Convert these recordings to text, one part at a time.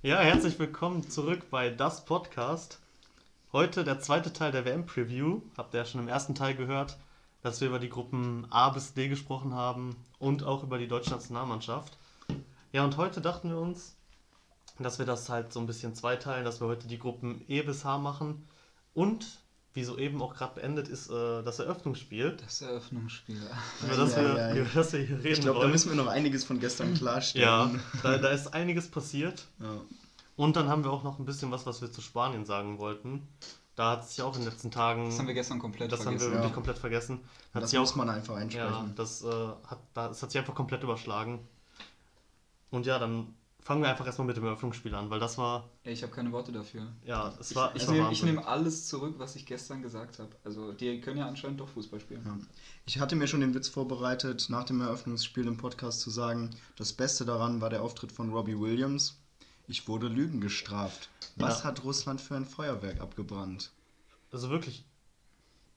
Ja, herzlich willkommen zurück bei Das Podcast. Heute der zweite Teil der WM-Preview. Habt ihr ja schon im ersten Teil gehört, dass wir über die Gruppen A bis D gesprochen haben und auch über die deutsche Nationalmannschaft. Ja, und heute dachten wir uns, dass wir das halt so ein bisschen zweiteilen, dass wir heute die Gruppen E bis H machen und wie soeben auch gerade beendet ist, äh, das Eröffnungsspiel. Das Eröffnungsspiel. Über das, Ja, wir, ja, ja. über das wir hier reden Ich glaube, da müssen wir noch einiges von gestern klarstellen. ja, da, da ist einiges passiert. Ja. Und dann haben wir auch noch ein bisschen was, was wir zu Spanien sagen wollten. Da hat sich ja auch in den letzten Tagen. Das haben wir gestern komplett das haben vergessen. wir wirklich Ja. komplett vergessen. Hat Das sich muss auch, man einfach ja, einsprechen. das, äh, hat, das hat sich einfach komplett überschlagen. Und ja, dann fangen wir einfach erstmal mit dem Eröffnungsspiel an, weil das war, Ey, ich habe keine Worte dafür. ja, es war, Ich, es ich war nehme ich Wahnsinn. nehm alles zurück, was ich gestern gesagt habe. Also, die können ja anscheinend doch Fußball spielen. Ja. Ich hatte mir schon den Witz vorbereitet, nach dem Eröffnungsspiel im Podcast zu sagen, das Beste daran war der Auftritt von Robbie Williams. Ich wurde Lügen gestraft. Was Ja. hat Russland für ein Feuerwerk abgebrannt? Also wirklich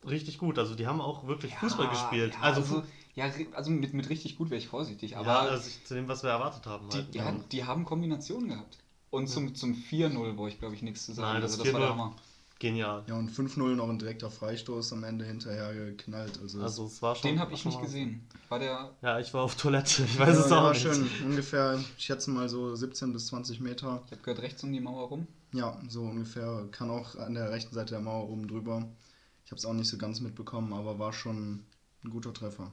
richtig gut. Also die haben auch wirklich Fußball Ja, gespielt. Ja, also, also, ja, also mit, mit richtig gut wäre ich vorsichtig. Aber ja, also zu dem, was wir erwartet haben. die, Halt. ja, die haben Kombinationen gehabt. Und zum, zum 4-0 brauche ich, glaube ich, nichts zu sagen. Nein, das also, das war der 4-0 Hammer. Genial. Ja, und 5-0 noch ein direkter Freistoß am Ende hinterher geknallt. Also, Also es war schon. Den habe ich nicht gesehen. War der. Ja, ich war auf Toilette. Ich weiß ja, es auch war nicht. schön. Ungefähr, ich schätze mal so 17 bis 20 Meter. Ich habe gehört, rechts um die Mauer rum. Ja, so ungefähr. Kann auch an der rechten Seite der Mauer oben drüber. Ich habe es auch nicht so ganz mitbekommen, aber war schon ein guter Treffer.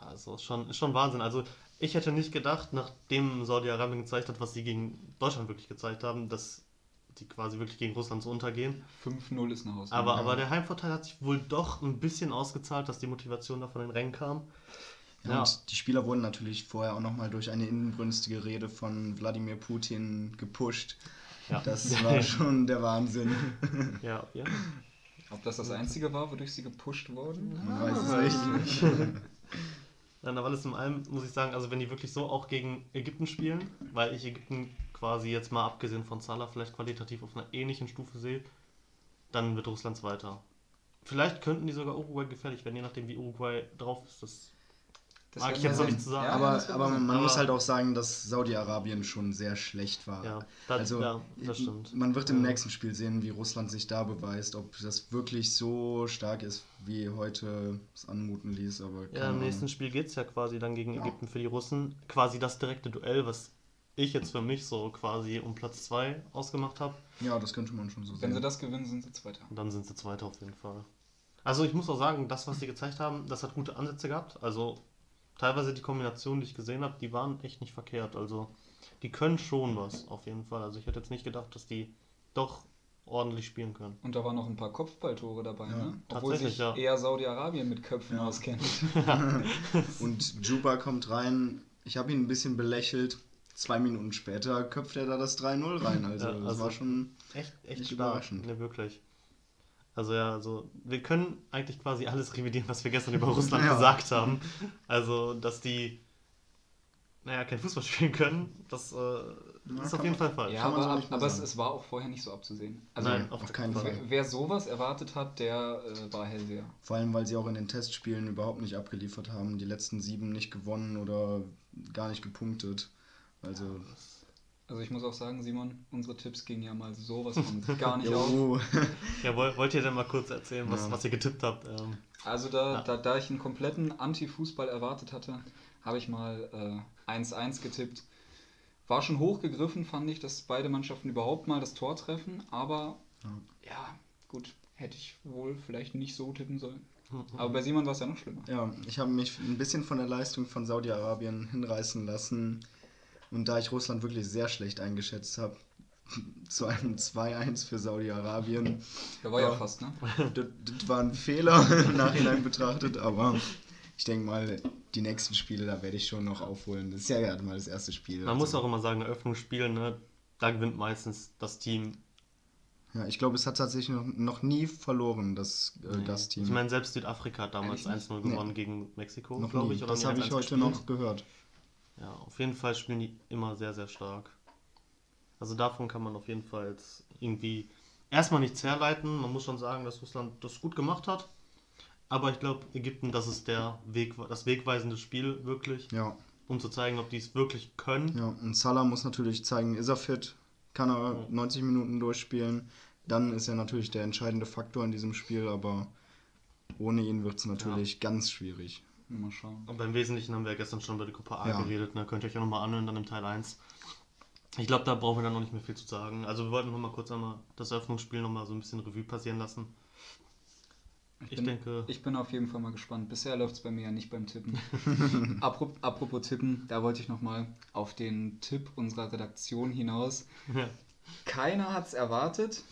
Also ist schon, ist schon Wahnsinn. Also ich hätte nicht gedacht, nachdem Saudi-Arabien gezeigt hat, was sie gegen Deutschland wirklich gezeigt haben, dass die quasi wirklich gegen Russland so untergehen. 5-0 ist eine Hausnummer. Aber, aber der Heimvorteil hat sich wohl doch ein bisschen ausgezahlt, dass die Motivation da von den Rängen kam. Ja, Ja. Und die Spieler wurden natürlich vorher auch nochmal durch eine inbrünstige Rede von Wladimir Putin gepusht. Ja. Das war schon der Wahnsinn. ja, ja. Ob das das einzige war, wodurch sie gepusht wurden? Man weiß weiß es nicht. Dann aber alles in allem muss ich sagen, also wenn die wirklich so auch gegen Ägypten spielen, weil ich Ägypten quasi jetzt mal abgesehen von Salah vielleicht qualitativ auf einer ähnlichen Stufe sehe, dann wird Russland Zweiter. Vielleicht könnten die sogar Uruguay gefährlich werden, je nachdem wie Uruguay drauf ist. Das Das Mag ich jetzt noch nicht zu sagen. Ja, Aber, aber man muss Aber- halt auch sagen, dass Saudi-Arabien schon sehr schlecht war. Ja, das, also, ja, das stimmt. Man wird im Ja. nächsten Spiel sehen, wie Russland sich da beweist, ob das wirklich so stark ist, wie heute es anmuten ließ. Aber Ja, im nächsten Spiel geht es ja quasi dann gegen Ja. Ägypten für die Russen. Quasi das direkte Duell, was ich jetzt für mich so quasi um Platz 2 ausgemacht habe. Ja, das könnte man schon so Wenn sie sehen. das gewinnen, sind sie Zweiter. Und dann sind sie Zweiter auf jeden Fall. Also ich muss auch sagen, das, was sie gezeigt haben, das hat gute Ansätze gehabt. Also teilweise die Kombinationen, die ich gesehen habe, die waren echt nicht verkehrt. Also die können schon was, auf jeden Fall. Also ich hätte jetzt nicht gedacht, dass die doch ordentlich spielen können. Und da waren noch ein paar Kopfballtore dabei, Ja, ne? Obwohl sich ja. eher Saudi-Arabien mit Köpfen Ja. auskennt. Und Juba kommt rein. Ich habe ihn ein bisschen belächelt. Zwei Minuten später köpft er da das 3-0 rein. Also, Ja, das also- war schon. Echt, echt überraschend. Ne, wirklich. Also ja, also wir können eigentlich quasi alles revidieren, was wir gestern über Russland Ja. gesagt haben. Also, dass die, naja, kein Fußball spielen können, das äh, Na, ist auf jeden man- Fall falsch. Ja, aber, mehr aber es, es war auch vorher nicht so abzusehen. Also, Nein, auf keinen Fall. Fall. wer, wer sowas erwartet hat, der äh, war hellseher. Vor allem, weil sie auch in den Testspielen überhaupt nicht abgeliefert haben. Die letzten sieben nicht gewonnen oder gar nicht gepunktet. Also. Also ich muss auch sagen, Simon, unsere Tipps gingen ja mal sowas von gar nicht auf. Ja, woll- wollt ihr denn mal kurz erzählen, was, Ja. was ihr getippt habt? Ähm, Also da, Ja. da, da ich einen kompletten Anti-Fußball erwartet hatte, habe ich mal äh, 1-1 getippt. War schon hochgegriffen, fand ich, dass beide Mannschaften überhaupt mal das Tor treffen, aber Ja. ja, gut, hätte ich wohl vielleicht nicht so tippen sollen. Mhm. Aber bei Simon war es ja noch schlimmer. Ja, ich habe mich ein bisschen von der Leistung von Saudi-Arabien hinreißen lassen. Und da ich Russland wirklich sehr schlecht eingeschätzt habe, zu einem 2-1 für Saudi-Arabien. Der war ja, Ja. fast, ne? Das, das war ein Fehler im Nachhinein betrachtet, aber ich denke mal, die nächsten Spiele, da werde ich schon noch aufholen. Das ist ja gerade mal das erste Spiel. Man muss also. auch immer sagen, Eröffnungsspiel, ne, da gewinnt meistens das Team. Ja, ich glaube, es hat tatsächlich noch, noch nie verloren, das äh, Nee. Gastteam. Ich meine, selbst Südafrika hat damals Ehrlich nicht? 1-0 Nee. gewonnen gegen Mexiko, noch glaube nie. ich. Oder das habe 1-1 ich heute gespielt. noch gehört. Ja, auf jeden Fall spielen die immer sehr, sehr stark. Also davon kann man auf jeden Fall irgendwie erstmal nichts herleiten. Man muss schon sagen, dass Russland das gut gemacht hat. Aber ich glaube, Ägypten, das ist der Weg, das wegweisende Spiel wirklich, Ja, um zu zeigen, ob die es wirklich können. ja. Und Salah muss natürlich zeigen, ist er fit? kann er 90 Minuten durchspielen. Dann ist er natürlich der entscheidende Faktor in diesem Spiel, aber ohne ihn wird es natürlich ganz schwierig. Mal schauen. Und beim Wesentlichen haben wir ja gestern schon über die Gruppe A Ja. geredet, ne? Könnt ihr euch ja nochmal anhören, dann im Teil 1. Ich glaube, da brauchen wir dann noch nicht mehr viel zu sagen. Also wir wollten noch mal kurz einmal das Eröffnungsspiel noch mal so ein bisschen Revue passieren lassen. Ich bin, denke- Ich bin auf jeden Fall mal gespannt. Bisher läuft es bei mir ja nicht beim Tippen. Apro- Apropos Tippen, da wollte ich nochmal auf den Tipp unserer Redaktion hinaus. Ja. Keiner hat es erwartet.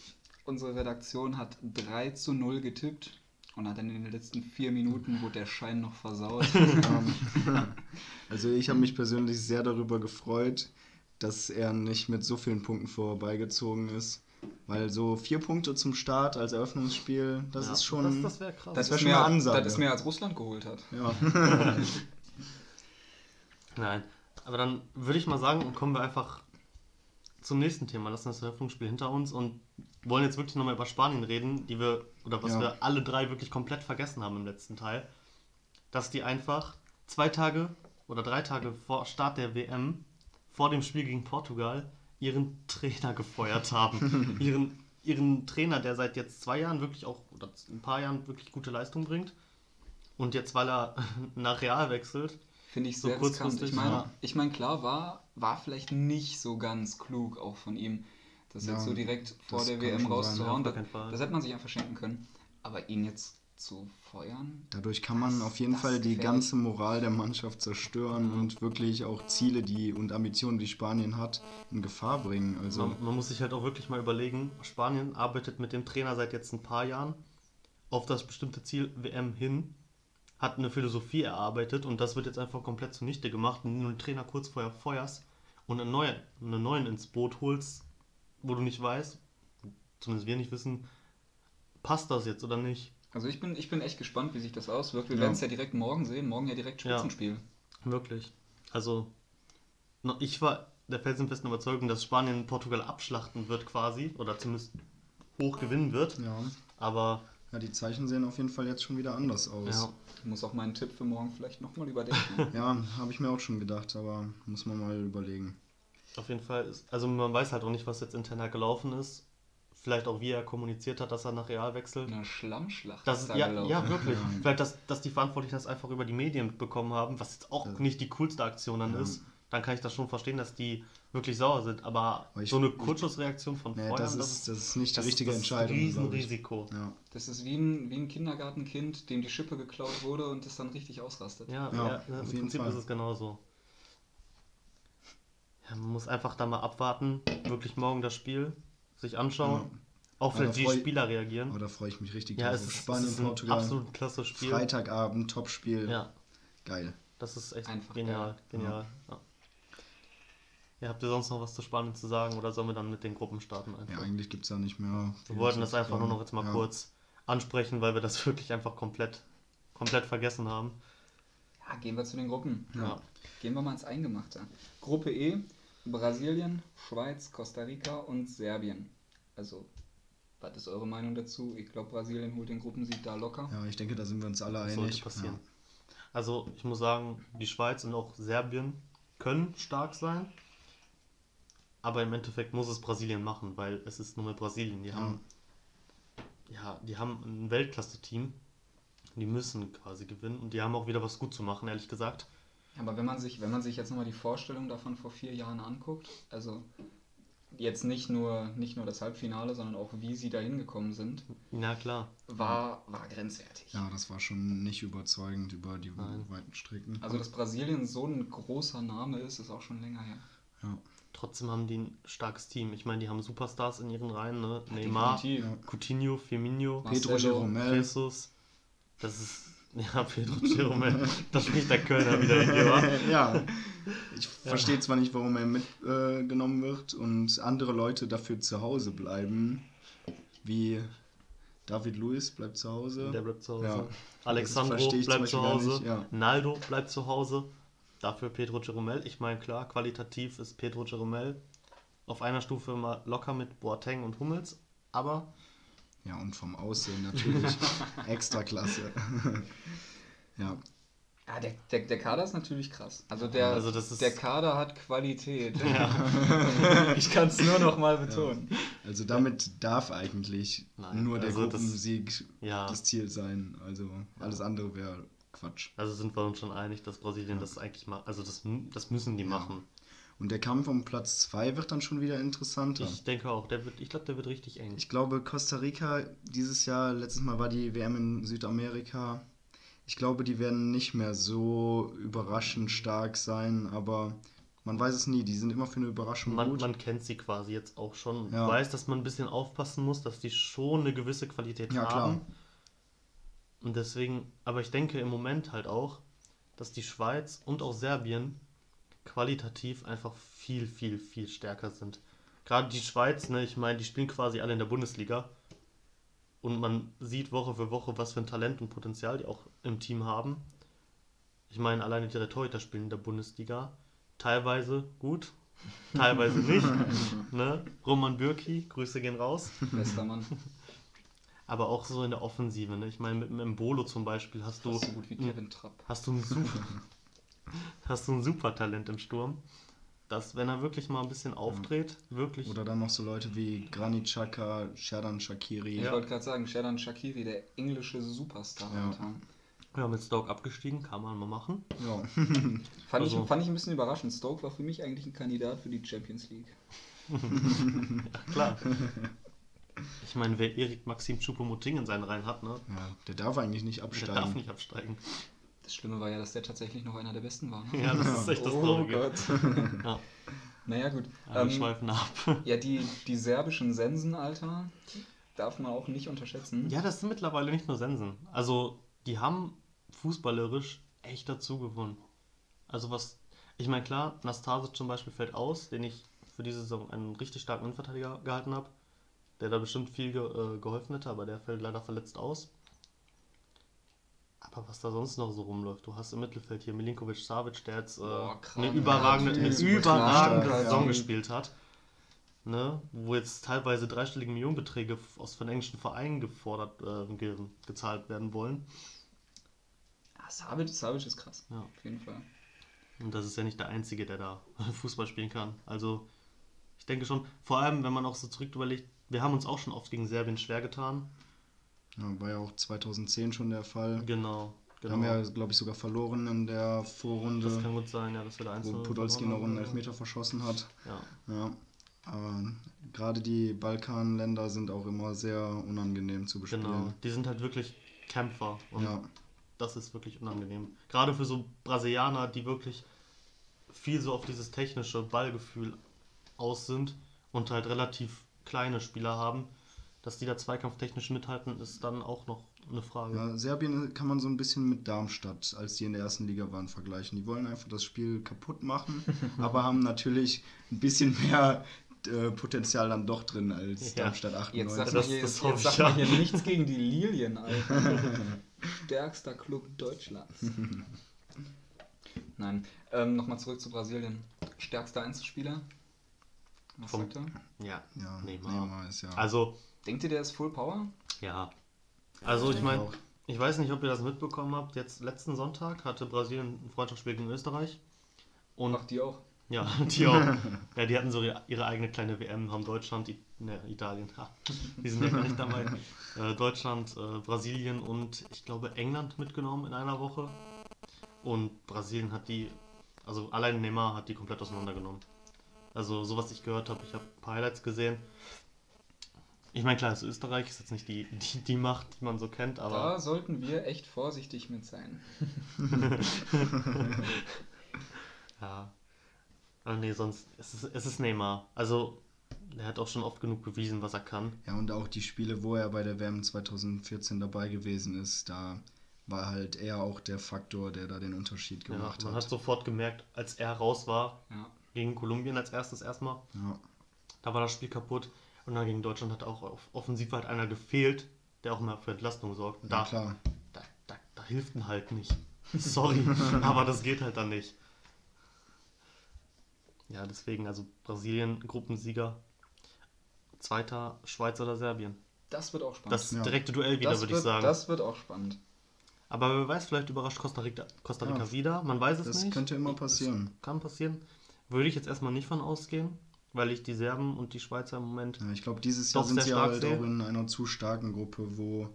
Unsere Redaktion hat 3 zu 0 getippt und hat dann in den letzten vier Minuten wurde der Schein noch versaut. Ähm, also ich habe mich persönlich sehr darüber gefreut, dass er nicht mit so vielen Punkten vorbeigezogen ist. Weil so vier Punkte zum Start als Eröffnungsspiel, das Ja, ist schon. Das, das wäre krass. Das wär ist schon mehr, eine Ansage. Das ist mehr als Russland geholt hat. ja. Nein. Aber dann würde ich mal sagen, kommen wir einfach zum nächsten Thema. Lassen das Eröffnungsspiel hinter uns und wollen jetzt wirklich nochmal über Spanien reden, die wir, oder was Ja. wir alle drei wirklich komplett vergessen haben im letzten Teil. Dass die einfach zwei Tage oder drei Tage vor Start der WM, vor dem Spiel gegen Portugal, ihren Trainer gefeuert haben. ihren, ihren Trainer, der seit jetzt zwei Jahren wirklich auch, oder ein paar Jahren wirklich gute Leistung bringt. Und jetzt, weil er nach Real wechselt, Finde ich So sehr kurzfristig, Ich meine, ja. ich meine, klar war, war vielleicht nicht so ganz klug auch von ihm, das Ja, jetzt so direkt vor der WM schon sein, rauszuhauen. ja, auf das, das hätte man sich einfach schenken können. Aber ihn jetzt zu feuern, Dadurch kann man auf jeden Fall die gefährlich. ganze Moral der Mannschaft zerstören und wirklich auch Ziele die und Ambitionen, die Spanien hat, in Gefahr bringen. Also Man, man muss sich halt auch wirklich mal überlegen, Spanien arbeitet mit dem Trainer seit jetzt ein paar Jahren auf das bestimmte Ziel WM hin, hat eine Philosophie erarbeitet und das wird jetzt einfach komplett zunichte gemacht, wenn du den Trainer kurz vorher feuerst und einen neuen, einen neuen ins Boot holst, wo du nicht weißt, zumindest wir nicht wissen, passt das jetzt oder nicht. Also ich bin, ich bin echt gespannt, wie sich das auswirkt. Wir Ja. werden es ja direkt morgen sehen. Morgen ja direkt Ja. Spitzenspiel. Wirklich. Also, ich war der felsenfesten Überzeugung, dass Spanien Portugal abschlachten wird quasi, oder zumindest hoch gewinnen wird, ja. aber ja, die Zeichen sehen auf jeden Fall jetzt schon wieder anders aus. ja, Ich muss auch meinen Tipp für morgen vielleicht nochmal überdenken. Ja, habe ich mir auch schon gedacht, aber muss man mal überlegen. Auf jeden Fall ist, also man weiß halt auch nicht, was jetzt intern gelaufen ist. Vielleicht auch, wie er kommuniziert hat, dass er nach Real wechselt. Eine Schlammschlacht Das ist ist, da ja, gelaufen. ja, wirklich. Ja. Vielleicht, dass, dass die Verantwortlichen das einfach über die Medien mitbekommen haben, was jetzt auch Ja. nicht die coolste Aktion dann Ja. ist. Dann kann ich das schon verstehen, dass die wirklich sauer sind. Aber, Aber ich- so eine Kurzschussreaktion von Nee, Feuern, das, ist, das ist nicht die das- richtige das ist Entscheidung. Ein glaub ich. Riesenrisiko. Ja. Das ist wie ein, wie ein Kindergartenkind, dem die Schippe geklaut wurde und das dann richtig ausrastet. Ja, Ja, ja, auf im jeden Prinzip Fall. ist es genauso. Ja, man muss einfach da mal abwarten, wirklich morgen das Spiel sich anschauen, vielleicht wie freu- die Spieler reagieren. Aber da freue ich mich richtig ja, drauf. es auf ist, Spanien, es ist ein Portugal. absolut klasse Spiel. Freitagabend, Topspiel. Ja, Geil. das ist echt Einfach genial, geil. genial. Ja. Ja, habt ihr sonst noch was zu Spanien zu sagen oder sollen wir dann mit den Gruppen starten Ja, einfach? eigentlich gibt es da nicht mehr. wir wollten das einfach nur noch jetzt mal ja. kurz ansprechen, weil wir das wirklich einfach komplett, komplett vergessen haben. Ja, gehen wir zu den Gruppen. Ja. Gehen wir mal ins Eingemachte. Gruppe E, Brasilien, Schweiz, Costa Rica und Serbien. Also, was ist eure Meinung dazu? Ich glaube, Brasilien holt den Gruppensieg da locker. Ja, ich denke, da sind wir uns alle Das einig. sollte passieren. Also ich muss sagen, die Schweiz und auch Serbien können stark sein. Aber im Endeffekt muss es Brasilien machen, weil es ist nur mit Brasilien. Die Ja. haben ja, die haben ein Weltklasse-Team. Die müssen quasi gewinnen und die haben auch wieder was gut zu machen, ehrlich gesagt. Aber wenn man sich, wenn man sich jetzt nochmal die Vorstellung davon vor vier Jahren anguckt, also jetzt nicht nur, nicht nur das Halbfinale, sondern auch wie sie da hingekommen sind, Na klar. war, war grenzwertig. Ja. ja, das war schon nicht überzeugend über die Nein. weiten Strecken. Also, dass Brasilien so ein großer Name ist, ist auch schon länger her. ja. Trotzdem haben die ein starkes Team. Ich meine, die haben Superstars in ihren Reihen, ne? Neymar, Definitiv. Ja. Coutinho, Firmino, Pedro Giromel. Jesus. Das ist. Ja, Pedro Giromel. Da spricht der Kölner wieder in dir, ja, ich verstehe zwar nicht, warum er mitgenommen äh, wird und andere Leute dafür zu Hause bleiben, wie David Luiz bleibt zu Hause. Der bleibt zu Hause. Ja. Alexandro Das bleibt zu Hause. ja. Naldo bleibt zu Hause. Dafür Pedro Giromel. Ich meine, klar, qualitativ ist Pedro Giromel auf einer Stufe mal locker mit Boateng und Hummels. Aber Ja, und vom Aussehen natürlich extra klasse. ja, Ja, der, der, der Kader ist natürlich krass. Also der, Also das ist- der Kader hat Qualität. Ja. ich kann es nur noch mal betonen. Also damit darf eigentlich Nein, nur der also das- Gruppensieg Ja. das Ziel sein. Also alles andere wäre Quatsch. Also sind wir uns schon einig, dass Brasilien das eigentlich macht. Also das, das müssen die Ja. machen. Und der Kampf um Platz 2 wird dann schon wieder interessanter. Ich denke auch, der wird, ich glaube, der wird richtig eng. Ich glaube, Costa Rica dieses Jahr, letztes Mal war die WM in Südamerika. Ich glaube, die werden nicht mehr so überraschend stark sein, aber man weiß es nie. Die sind immer für eine Überraschung Man, gut. man kennt sie quasi jetzt auch schon. Ja. Weiß, dass man ein bisschen aufpassen muss, dass die schon eine gewisse Qualität Ja, klar. haben. Und deswegen, aber ich denke im Moment halt auch, dass die Schweiz und auch Serbien qualitativ einfach viel, viel, viel stärker sind. Gerade die Schweiz, ne, ich meine, die spielen quasi alle in der Bundesliga. Und man sieht Woche für Woche, was für ein Talent und Potenzial die auch im Team haben. Ich meine, alleine die Torhüter spielen in der Bundesliga. Teilweise gut, teilweise nicht. ne? Roman Bürki, Grüße gehen raus. Bester Mann. Aber auch so in der Offensive. Ne? Ich meine, mit dem Embolo zum Beispiel hast du, Fast so gut wie Kevin Trapp. hast du ein super, hast du ein super Talent im Sturm. Dass, wenn er wirklich mal ein bisschen aufdreht, wirklich. Oder dann noch so Leute wie Granit Xhaka, Sherdan Shakiri. Ich Ja. wollte gerade sagen, Sherdan Shakiri, der englische Superstar. Ja. Ja, mit Stoke abgestiegen, kann man mal machen. Ja. Fand, Also- ich, fand ich ein bisschen überraschend. Stoke war für mich eigentlich ein Kandidat für die Champions League. Klar. Ich meine, wer Erik Maxim Choupo-Moting in seinen Reihen hat, ne? ja, der darf eigentlich nicht Der absteigen. darf nicht absteigen. Das Schlimme war ja, dass der tatsächlich noch einer der Besten war. Ne? Ja, das ist echt das oh Traurige. Gott. Ja, Naja, gut. aber wir Ähm, schweifen ab. ja, die, die serbischen Sensen, Alter, darf man auch nicht unterschätzen. Ja, das sind mittlerweile nicht nur Sensen. Also, die haben fußballerisch echt dazu gewonnen. Also, was. Ich meine, klar, Nastasic zum Beispiel fällt aus, den ich für diese Saison einen richtig starken Innenverteidiger gehalten habe. Der da bestimmt viel ge äh, geholfen hätte, aber der fällt leider verletzt aus. Was da sonst noch so rumläuft, du hast im Mittelfeld hier Milinkovic Savic, der jetzt äh, Boah, krank. eine überragende, Ja, eine überragende stark, Saison ja. gespielt hat. Ne? Wo jetzt teilweise dreistellige Millionenbeträge aus von englischen Vereinen gefordert, äh, ge gezahlt werden wollen. Ah, Savic, Savic ist krass. Ja. Auf jeden Fall. Und das ist ja nicht der Einzige, der da Fußball spielen kann. Also, ich denke schon, vor allem, wenn man auch so zurück überlegt, wir haben uns auch schon oft gegen Serbien schwer getan. Ja, war ja auch 2010 schon der Fall. Genau. Wir genau. haben ja, glaube ich, sogar verloren in der das Vorrunde, kann gut sein, ja, dass wir da eins wo Podolski noch einen Elfmeter verschossen hat. Ja. Ja, aber gerade die Balkanländer sind auch immer sehr unangenehm zu bespielen. Genau. Die sind halt wirklich Kämpfer. Und Ja, das ist wirklich unangenehm. Gerade für so Brasilianer, die wirklich viel so auf dieses technische Ballgefühl aus sind und halt relativ kleine Spieler haben, dass die da zweikampftechnisch mithalten, ist dann auch noch eine Frage. ja, Serbien kann man so ein bisschen mit Darmstadt, als die in der ersten Liga waren, vergleichen. Die wollen einfach das Spiel kaputt machen, aber haben natürlich ein bisschen mehr äh, Potenzial dann doch drin als Ja. Darmstadt 98. Jetzt sag Das- mal hier, das jetzt, hoffe jetzt ich sag mal ja. hier nichts gegen die Lilien, Alter. Stärkster Club Deutschlands. Nein, ähm, nochmal zurück zu Brasilien. Stärkster Einzelspieler? Was Vom- sagt er? Ja, ja, Neymar. Neymar. ist ja. Also, Denkt ihr, der ist Full Power? ja. Also, ich meine, ich weiß nicht, ob ihr das mitbekommen habt. Jetzt letzten Sonntag hatte Brasilien ein Freundschaftsspiel gegen Österreich. Und Macht die auch. Ja, die auch. ja, die hatten so ihre, ihre eigene kleine WM, haben Deutschland, I ne, Italien, ha, die sind ja gar nicht dabei. Äh, Deutschland, äh, Brasilien und ich glaube England mitgenommen in einer Woche. Und Brasilien hat die, also allein Neymar hat die komplett auseinandergenommen. Also so was ich gehört habe, ich habe ein paar Highlights gesehen. Ich meine, klar, also Österreich ist jetzt nicht die, die, die Macht, die man so kennt, aber Da sollten wir echt vorsichtig mit sein. Ja. Aber nee, sonst es ist es ist Neymar. Also, er hat auch schon oft genug bewiesen, was er kann. Ja, und auch die Spiele, wo er bei der WM 2014 dabei gewesen ist, da war halt er auch der Faktor, der da den Unterschied Ja, gemacht man hat. hat sofort gemerkt, als er raus war, Ja. gegen Kolumbien als erstes erstmal, Ja. da war das Spiel kaputt. Und dann gegen Deutschland hat auch auf offensiv halt einer gefehlt, der auch mal für Entlastung sorgt. ja, Da, klar. da, da, da hilft ihn halt nicht. Sorry, aber das geht halt dann nicht. Ja, deswegen, also Brasilien, Gruppensieger, Zweiter, Schweiz oder Serbien. Das wird auch spannend. Das Ja. direkte Duell wieder, das würde wird, ich sagen. Das wird auch spannend. Aber wer weiß, vielleicht überrascht Costa Rica, Costa Rica Ja, wieder. Man weiß es Das nicht. könnte immer passieren. Das kann passieren. Würde ich jetzt erstmal nicht von ausgehen, weil ich die Serben und die Schweizer im Moment. Ja, ich glaube, dieses Jahr sind sie halt sehe. auch in einer zu starken Gruppe, wo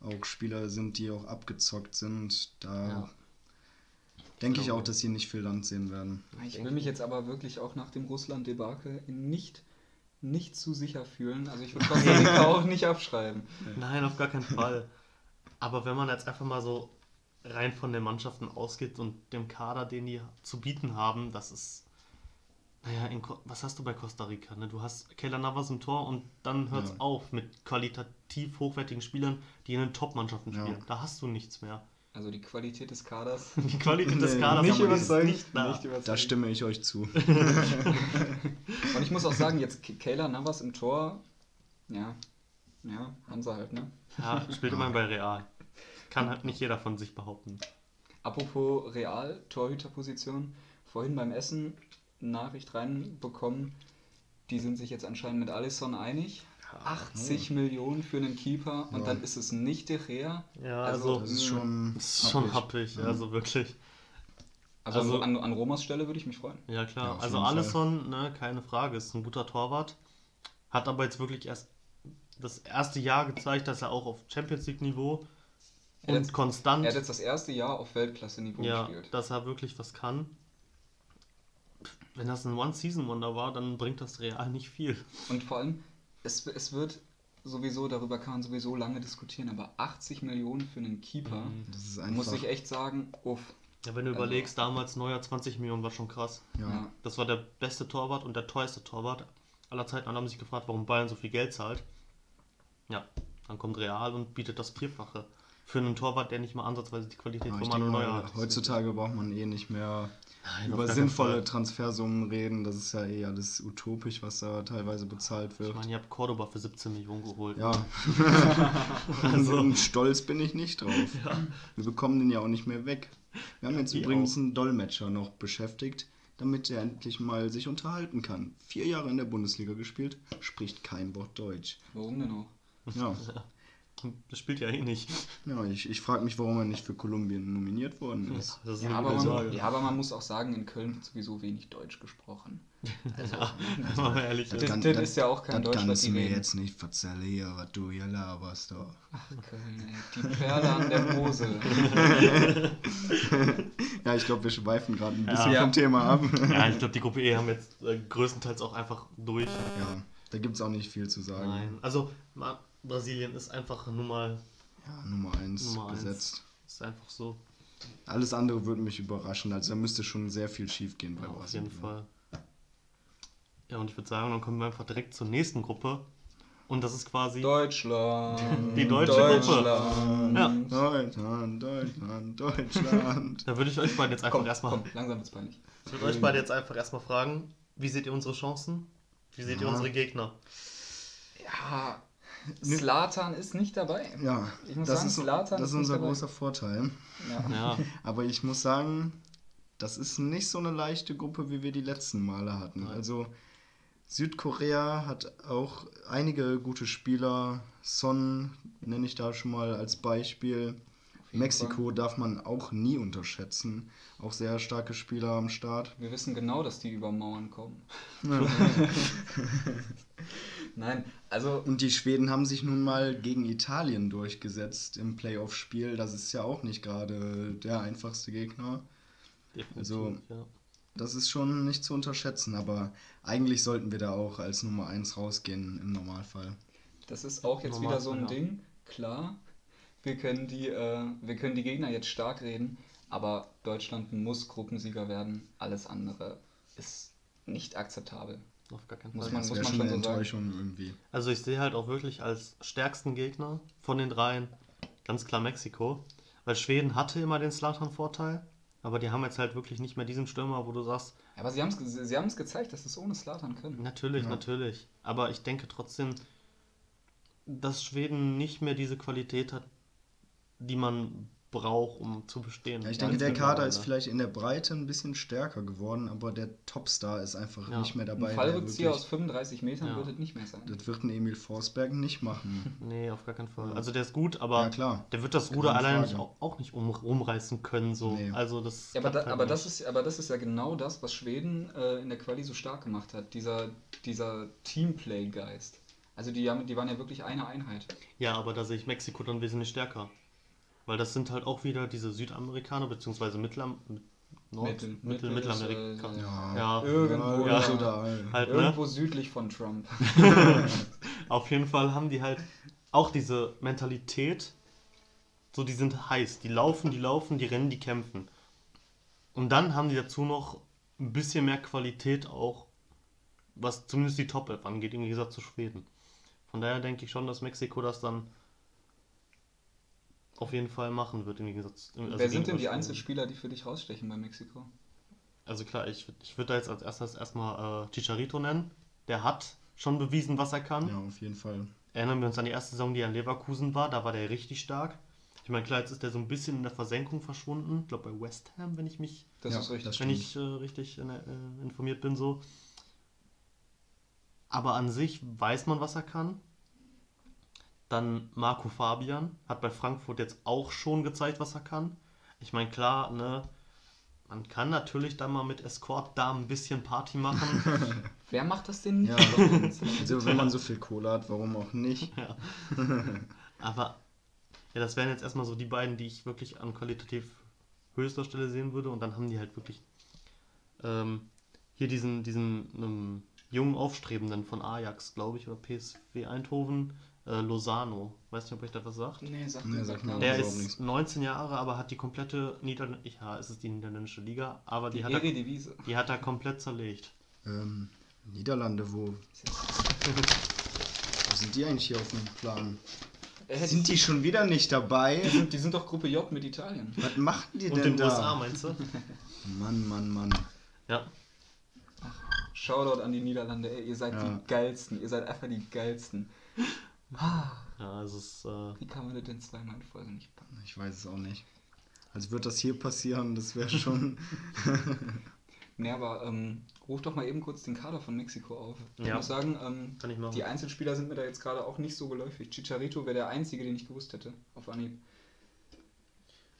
auch Spieler sind, die auch abgezockt sind. Da Ja. denke ich auch, dass sie nicht viel Land sehen werden. Ich will mich jetzt aber wirklich auch nach dem Russland-Debakel nicht, nicht zu sicher fühlen. Also ich würde Costa Rica auch nicht abschreiben. Nein, auf gar keinen Fall. Aber wenn man jetzt einfach mal so rein von den Mannschaften ausgeht und dem Kader, den die zu bieten haben, das ist. Naja, in, was hast du bei Costa Rica? Ne? Du hast Keller Navas im Tor und dann hört es Ja. auf mit qualitativ hochwertigen Spielern, die in den Top-Mannschaften Ja. spielen. Da hast du nichts mehr. Also die Qualität des Kaders. Die Qualität des Kaders nicht überzeugend, nicht da. nicht überzeugend. Da stimme ich euch zu. Und ich muss auch sagen, jetzt Ke- Kayla Navas im Tor, ja, ja, haben sie halt, ne? Ja, spielt immerhin bei Real. Kann halt nicht jeder von sich behaupten. Apropos Real, Torhüterposition, vorhin beim Essen Nachricht reinbekommen, die sind sich jetzt anscheinend mit Alisson einig. 80 Millionen für einen Keeper und Ja. dann ist es nicht der Rea. Ja, Also, also, Das ist schon. das ist schon happig. happig, also wirklich. Also, Also- an, an Romas Stelle würde ich mich freuen. Ja, klar. Ja, also. Alisson, ne, keine Frage, ist ein guter Torwart. Hat aber jetzt wirklich erst das erste Jahr gezeigt, dass er auch auf Champions League-Niveau und hat- konstant, Er hat jetzt das erste Jahr auf Weltklasse-Niveau ja, gespielt. dass er wirklich was kann. Wenn das ein One-Season-Wonder war, dann bringt das Real nicht viel. Und vor allem, es, es wird sowieso, darüber kann man sowieso lange diskutieren, aber 80 Millionen für einen Keeper, Das ist einfach. muss ich echt sagen, uff. Ja, wenn du Also- überlegst, damals neuer 20 Millionen war schon krass. ja. Ja. Das war der beste Torwart und der teuerste Torwart aller Zeiten. Alle haben sich gefragt, warum Bayern so viel Geld zahlt. Ja, dann kommt Real und bietet das Vierfache. Für einen Torwart, der nicht mal ansatzweise die Qualität von Manuel Neuer hat. heutzutage braucht man eh nicht mehr Nein, über sinnvolle. Transfersummen reden. Das ist ja eh alles utopisch, was da teilweise bezahlt wird. Ich meine, ihr habt Cordoba für 17 Millionen geholt. Ja. Also- Und stolz bin ich nicht drauf. Wir bekommen den ja auch nicht mehr weg. Wir haben jetzt wir übrigens auch. einen Dolmetscher noch beschäftigt, damit er endlich mal sich unterhalten kann. Vier Jahre in der Bundesliga gespielt, spricht kein Wort Deutsch. Warum denn auch? Ja, Das spielt ja eh nicht. ja ich, ich frage mich, warum er nicht für Kolumbien nominiert worden ist. Das ist Ja aber, man, ja, aber man muss auch sagen, in Köln wird sowieso wenig Deutsch gesprochen. Ja, wenn man mal ehrlich Das- das das- ist ja auch kein das Deutsch, was die mir reden. jetzt nicht erzählen hier, was du hier laberst. Da. Ach, Köln, ey. Die Perle an der Hose. Ja, ich glaube, wir schweifen gerade ein bisschen Ja. vom Thema ab. Ja, ich glaube, die Gruppe E haben jetzt äh, größtenteils auch einfach durch. Ja, da gibt es auch nicht viel zu sagen. Nein. Also, ma- Brasilien ist einfach nun mal Ja, Nummer 1 Nummer eins. besetzt. ist einfach so. Alles andere würde mich überraschen. Also da müsste schon sehr viel schief gehen bei Ja, auf Brasilien. jeden Fall. Ja, und ich würde sagen, dann kommen wir einfach direkt zur nächsten Gruppe. Und das ist quasi. Deutschland. Die deutsche Gruppe. Deutschland. Ja. Deutschland, Deutschland, Deutschland. Da würde ich euch beide jetzt einfach Komm, erstmal. komm, langsam wird's peinlich. Ich würde euch beide jetzt einfach erstmal fragen, wie seht ihr unsere Chancen? Wie seht ihr Ja. unsere Gegner? Ja, Slatan ist nicht dabei. Ja, Ich muss das sagen, ist, Zlatan das ist unser dabei. großer Vorteil. Ja. Ja, Aber ich muss sagen, das ist nicht so eine leichte Gruppe, wie wir die letzten Male hatten. Nein. Also Südkorea hat auch einige gute Spieler. Son nenne ich da schon mal als Beispiel. Mexiko darf man auch nie unterschätzen. Auch sehr starke Spieler am Start. Wir wissen genau, dass die über Mauern kommen. Nein, also Und die Schweden haben sich nun mal gegen Italien durchgesetzt im Playoff-Spiel. Das ist ja auch nicht gerade der einfachste Gegner. definitiv. Also- ja. Das ist schon nicht zu unterschätzen, aber eigentlich sollten wir da auch als Nummer 1 rausgehen im Normalfall. das ist auch jetzt wieder so ein Normalfall, ja. Ding. Klar, wir können, die, äh, wir können die Gegner jetzt stark reden, aber Deutschland muss Gruppensieger werden. Alles andere ist nicht akzeptabel. Auf gar keinen Muss Fall. man- Das muss wäre schon eine so sagen. Enttäuschung irgendwie. Also ich sehe halt auch wirklich als stärksten Gegner von den dreien ganz klar Mexiko. Weil Schweden hatte immer den Slatan-Vorteil, aber die haben jetzt halt wirklich nicht mehr diesen Stürmer, wo du sagst, Ja, aber sie haben es sie haben's gezeigt, dass sie es ohne Slatan können. natürlich, Ja. natürlich. Aber ich denke trotzdem, dass Schweden nicht mehr diese Qualität hat, die man braucht, um zu bestehen. Ja, ich denke, der. Kader ist vielleicht in der Breite ein bisschen stärker geworden, aber der Topstar ist einfach Ja. nicht mehr dabei. Ein Fallrückzieher aus wirklich- 35 Metern Ja. wird es nicht mehr sein. Das wird ein Emil Forsberg nicht machen. Nee, auf gar keinen Fall. Also der ist gut, aber ja, klar. der wird das Keine Ruder alleine nicht, auch, nicht um, rumreißen können. So. Nee. Also das Ja, aber, da, halt aber, das ist, aber das ist ja genau das, was Schweden äh, in der Quali so stark gemacht hat. Dieser, dieser Teamplay-Geist. Also die, haben, die waren ja wirklich eine Einheit. Ja, aber da sehe ich Mexiko dann wesentlich stärker. Weil das sind halt auch wieder diese Südamerikaner, beziehungsweise Mittelam Nord Mittel- Mittel, Mittelamerika. äh, Ja, Ja. Irgendwo, ja, da. halt, ne? Irgendwo südlich von Trump. Auf jeden Fall haben die halt auch diese Mentalität, so die sind heiß, die laufen, die laufen, die rennen, die kämpfen. Und dann haben die dazu noch ein bisschen mehr Qualität auch, was zumindest die Top 11 angeht, im Gegensatz zu Schweden. Von daher denke ich schon, dass Mexiko das dann auf jeden Fall machen wird im Gegensatz. Also Wer sind denn die. Einzelspieler, die für dich rausstechen bei Mexiko? Also klar, ich, ich würde da jetzt als erstes erstmal äh, Chicharito nennen. Der hat schon bewiesen, was er kann. Ja, auf jeden Fall. Erinnern wir uns an die erste Saison, die er in Leverkusen war, da war der richtig stark. Ich meine, klar, jetzt ist der so ein bisschen in der Versenkung verschwunden. Ich glaube bei West Ham, wenn ich mich, Das Ja, ist richtig. das wenn ich äh, richtig in, äh, informiert bin, so. Aber an sich weiß man, was er kann. Dann Marco Fabian hat bei Frankfurt jetzt auch schon gezeigt, was er kann. Ich meine, klar, ne, man kann natürlich da mal mit Escort da ein bisschen Party machen. Wer macht das denn nicht? Ja. Also, wenn man so viel Kohle hat, warum auch nicht? Ja. Aber ja, das wären jetzt erstmal so die beiden, die ich wirklich an qualitativ höchster Stelle sehen würde. Und dann haben die halt wirklich ähm, hier diesen, diesen ähm, jungen Aufstrebenden von Ajax, glaube ich, oder PSW Eindhoven, äh, Lozano. Weiß nicht, ob euch das was sagt. Nee, sagt Nee, gar mir Der ist nichts. 19 Jahre, aber hat die komplette Niederländische, ja, es ist die niederländische Liga, aber die, Die hat, er, die hat er komplett zerlegt. Ähm, Niederlande, wo, wo sind die eigentlich hier auf dem Plan? Äh, Sind die schon wieder nicht dabei? die, sind, die sind doch Gruppe J mit Italien. Was machen die Und denn den da? USA, meinst du? Mann, Mann, Mann. Ja. Shoutout an die Niederlande, ey, ihr seid Ja. die geilsten. Ihr seid einfach die geilsten. Ja, also es ist, äh, Wie kann man das denn zweimal in Folge nicht packen? Ich weiß es auch nicht. Als würde das hier passieren, das wäre schon. Nee, aber ähm, ruf doch mal eben kurz den Kader von Mexiko auf. Ich Ja. muss sagen, ähm, kann ich machen. die Einzelspieler sind mir da jetzt gerade auch nicht so geläufig. Chicharito wäre der einzige, den ich gewusst hätte. Auf Anhieb.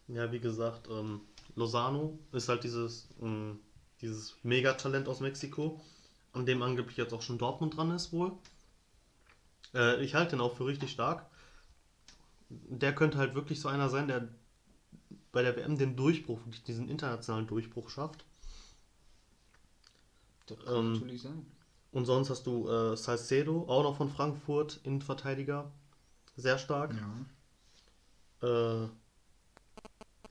Ja, wie gesagt, ähm, Lozano ist halt dieses, ähm, dieses Megatalent aus Mexiko, an dem angeblich jetzt auch schon Dortmund dran ist wohl. Äh, ich halte ihn auch für richtig stark. Der könnte halt wirklich so einer sein, der bei der WM den Durchbruch, diesen internationalen Durchbruch schafft. Das kann Ähm, natürlich sein. Und sonst hast du äh, Salcedo, auch noch von Frankfurt, Innenverteidiger, sehr stark. Ja. Äh,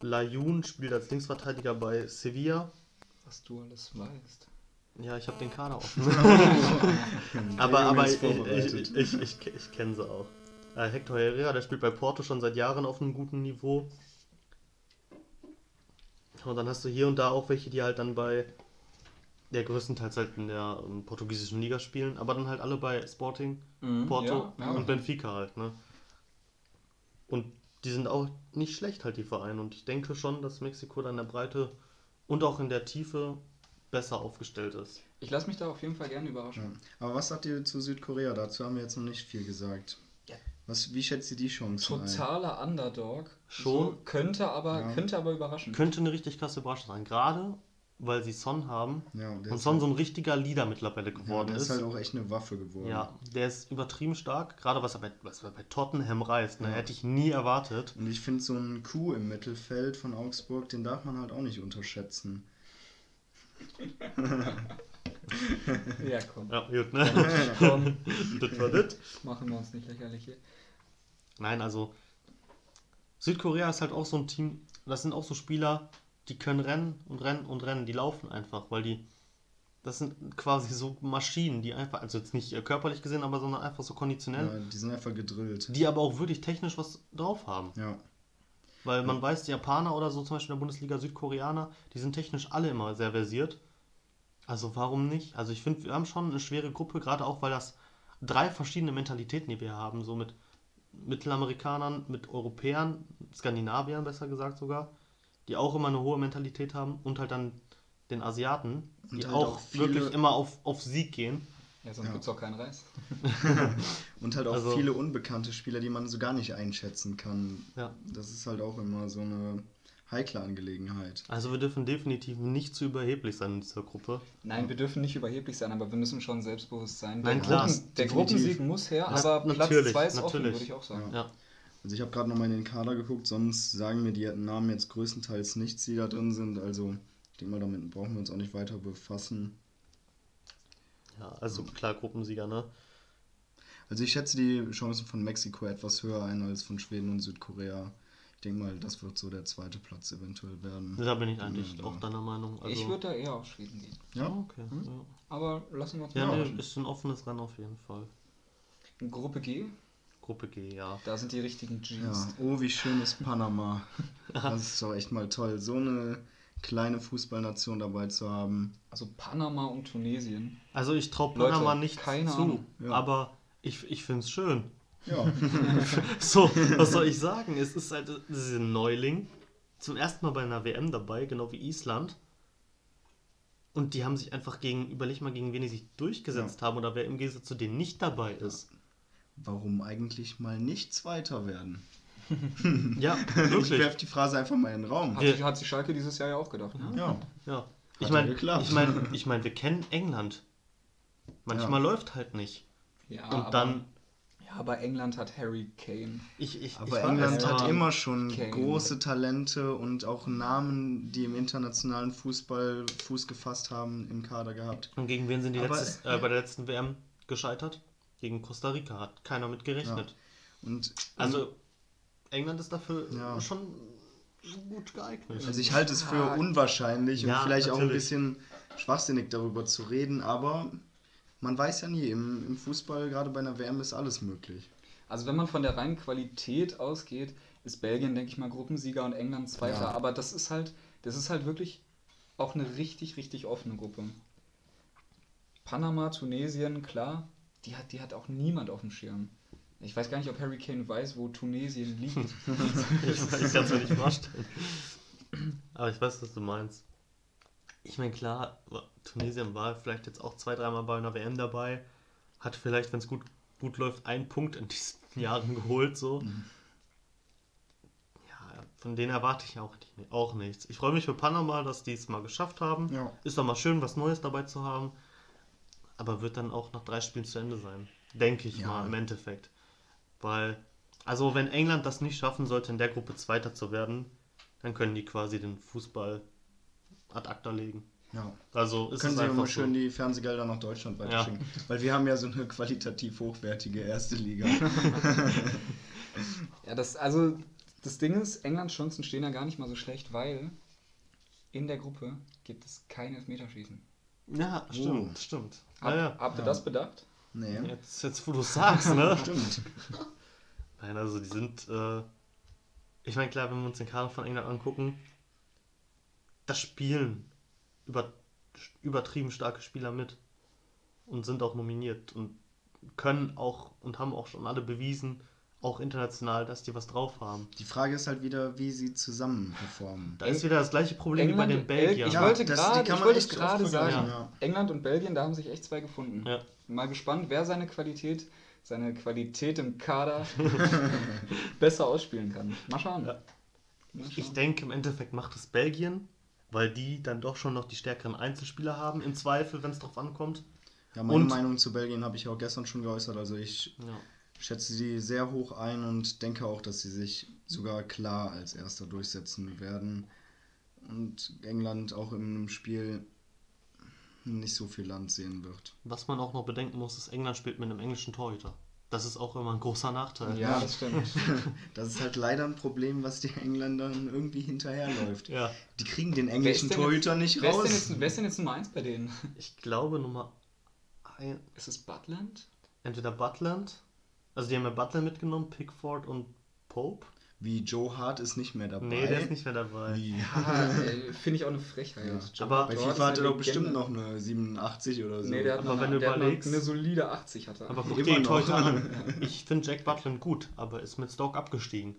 Layun spielt als Linksverteidiger bei Sevilla. Was du alles weißt. Ja, ich habe den Kader offen. Aber aber ich, vorbereitet. ich, ich, ich, ich kenne sie auch. Äh, Hector Herrera, der spielt bei Porto schon seit Jahren auf einem guten Niveau. Und dann hast du hier und da auch welche, die halt dann bei der größtenteils halt in der ähm, portugiesischen Liga spielen, aber dann halt alle bei Sporting, Mhm, Porto ja, ja. und Benfica halt, ne? Und die sind auch nicht schlecht halt, die Vereine. Und ich denke schon, dass Mexiko da in der Breite und auch in der Tiefe besser aufgestellt ist. Ich lasse mich da auf jeden Fall gerne Ja. überraschen. Aber was sagt ihr zu Südkorea? Dazu haben wir jetzt noch nicht viel gesagt. Ja. Was, wie schätzt ihr die Chancen ein? Totaler Underdog. Schon. So, könnte aber Ja. könnte aber überraschen. Könnte eine richtig krasse Überraschung sein. Gerade weil sie Son haben Ja, der und ist Son halt, so ein richtiger Leader mittlerweile ja, geworden der ist ist. halt auch echt eine Waffe geworden. Ja, der ist übertrieben stark. Gerade was er bei, was er bei Tottenham reißt, ne? Ja. hätte ich nie erwartet. Und ich finde, so ein Coup im Mittelfeld von Augsburg, den darf man halt auch nicht unterschätzen. Ja, komm. Ja, gut, ne? komm. das war das. Machen wir uns nicht lächerlich hier. Nein, also Südkorea ist halt auch so ein Team, das sind auch so Spieler, die können rennen und rennen und rennen, die laufen einfach, weil die, das sind quasi so Maschinen, die einfach, also jetzt nicht äh, körperlich gesehen, aber sondern einfach so konditionell, Ja, die sind einfach gedrillt. die aber auch wirklich technisch was drauf haben. Ja. Weil man weiß, die Japaner oder so zum Beispiel in der Bundesliga Südkoreaner, die sind technisch alle immer sehr versiert. Also warum nicht? Also ich finde, wir haben schon eine schwere Gruppe, gerade auch, weil das drei verschiedene Mentalitäten, die wir haben, so mit Mittelamerikanern, mit Europäern, Skandinaviern besser gesagt sogar, die auch immer eine hohe Mentalität haben und halt dann den Asiaten, die halt auch, auch viele- wirklich immer auf, auf Sieg gehen. Ja, sonst Ja. gibt's auch keinen Reis. Und halt auch Also- viele unbekannte Spieler, die man so gar nicht einschätzen kann. Ja. Das ist halt auch immer so eine heikle Angelegenheit. Also wir dürfen definitiv nicht zu überheblich sein in dieser Gruppe. Nein, wir dürfen nicht überheblich sein, aber wir müssen schon selbstbewusst sein. Nein, der klar. Gruppen, der. Gruppensieg muss her, Das- aber Platz natürlich, 2 ist offen, würde ich auch sagen. Ja. Also ich habe gerade nochmal in den Kader geguckt, sonst sagen mir die Namen jetzt größtenteils nichts, die da drin sind. Also ich denke mal, damit brauchen wir uns auch nicht weiter befassen. Ja, also klar, Gruppensieger, ne? Also ich schätze die Chancen von Mexiko etwas höher ein als von Schweden und Südkorea. Ich denke mal, das wird so der zweite Platz eventuell werden. Da bin ich eigentlich Ja, auch deiner Meinung. Also, Ich würde da eher auf Schweden gehen. Ja, Okay. Hm? Ja, Aber lassen wir uns ja mal nee, überraschen. ist ein offenes Rennen auf jeden Fall. Gruppe G, Gruppe G, ja. da sind die richtigen Gs. ja. Oh, wie schön ist Panama. Das ist doch echt mal toll, so eine kleine Fußballnation dabei zu haben. Also Panama und Tunesien. Also ich traue Leute, Panama nicht keine zu, Ahnung. Ja. aber ich, ich finde es schön. Ja, So, was soll ich sagen? Es ist halt es ist ein Neuling. Zum ersten Mal bei einer WM dabei, genau wie Island. Und die haben sich einfach gegen, überleg mal, gegen wen die sich durchgesetzt haben oder wer im Gegensatz zu denen nicht dabei ist. warum eigentlich mal nicht Zweiter werden? Ja, Ich wirklich. werfe die Phrase einfach mal in den Raum. Hat, Wir- sich, hat sich Schalke dieses Jahr ja auch gedacht. Ne? Ja, Ja. Ich ja meine, ich meine, ich mein, wir kennen England. Manchmal läuft halt nicht. Ja, Und aber, dann, Ja, aber England hat Harry Kane. ich, ich, aber ich England hat immer schon Kane. große Talente und auch Namen, die im internationalen Fußball Fuß gefasst haben, im Kader gehabt. Und gegen wen sind die Aber- letztes, äh, bei der letzten WM gescheitert? Gegen Costa Rica. Hat keiner mit gerechnet. Und Also, England ist dafür Ja. schon gut geeignet. Also ich halte es für Ah. unwahrscheinlich und Ja, vielleicht auch ein natürlich. bisschen schwachsinnig darüber zu reden, aber man weiß ja nie, im, im Fußball, gerade bei einer WM, ist alles möglich. Also wenn man von der reinen Qualität ausgeht, ist Belgien, denke ich mal, Gruppensieger und England Zweiter. Ja. Aber das ist halt, das ist halt wirklich auch eine richtig, richtig offene Gruppe. Panama, Tunesien, klar, die hat, die hat auch niemand auf dem Schirm. Ich weiß gar nicht, ob Harry Kane weiß, wo Tunesien liegt. ich ich kann es mir nicht vorstellen. Aber ich weiß, was du meinst. Ich meine, klar, Tunesien war vielleicht jetzt auch zwei, dreimal bei einer WM dabei. Hat vielleicht, wenn es gut, gut läuft, einen Punkt in diesen Jahren geholt. So. Ja, von denen erwarte ich auch, auch nichts. Ich freue mich für Panama, dass die es mal geschafft haben. Ja. Ist doch mal schön, was Neues dabei zu haben. Aber wird dann auch nach drei Spielen zu Ende sein. Denke ich Ja. mal im Endeffekt. Weil, also wenn England das nicht schaffen sollte, in der Gruppe Zweiter zu werden, dann können die quasi den Fußball ad acta legen. Ja. Also ist Können es sie einfach immer so. schön die Fernsehgelder nach Deutschland weiterschicken. Weil wir haben ja so eine qualitativ hochwertige erste Liga. ja, das, also, das Ding ist, Englands Chancen stehen ja gar nicht mal so schlecht, weil in der Gruppe gibt es kein Elfmeterschießen. Ja, stimmt, Oh. stimmt. Hab, Ja, ja. Habt ihr Ja. das bedacht? Nee. Jetzt, jetzt, wo du es sagst, ne? Stimmt. Nein, also die sind, äh, ich meine, klar, wenn wir uns den Kader von England angucken, das spielen über, übertrieben starke Spieler mit und sind auch nominiert und können auch und haben auch schon alle bewiesen, auch international, dass die was drauf haben. Die Frage ist halt wieder, wie sie zusammen performen. Da ist wieder das gleiche Problem wie bei den Belgiern. Ich Ja, wollte die gerade kann ich man wollte gerade sagen. ja. England und Belgien, da haben sich echt zwei gefunden. Ja. Mal gespannt, wer seine Qualität, seine Qualität im Kader besser ausspielen kann. Mal schauen. Ja. Mal Ich schauen. denke, im Endeffekt macht es Belgien, weil die dann doch schon noch die stärkeren Einzelspieler haben, im Zweifel, wenn es drauf ankommt. Ja, meine Und- Meinung zu Belgien habe ich auch gestern schon geäußert. Also ich Ja. Schätze sie sehr hoch ein und denke auch, dass sie sich sogar klar als Erster durchsetzen werden. Und England auch in einem Spiel nicht so viel Land sehen wird. Was man auch noch bedenken muss, ist, England spielt mit einem englischen Torhüter. Das ist auch immer ein großer Nachteil. Ja, das stimmt. Das ist halt leider ein Problem, was den Engländern irgendwie hinterherläuft. Ja. Die kriegen den englischen ist Torhüter jetzt, nicht wer ist, denn raus. jetzt, wer ist denn jetzt Nummer 1 bei denen? Ich glaube Nummer ein, Ist es Butland? entweder Butland, also die haben ja Butler mitgenommen, Pickford und Pope. Wie Joe Hart ist nicht mehr dabei. Nee, der ist nicht mehr dabei. Ah, äh, Finde ich auch eine Frechheit. Ja. Joe Aber Bei FIFA eine hat er doch bestimmt noch eine 87 oder so. Nee, der hat Aber noch, wenn eine, du der hat noch überlegst- eine solide 80 hat er. Aber guck dir. Torhüter an. Ich finde Jack Butland gut, aber ist mit Stoke abgestiegen.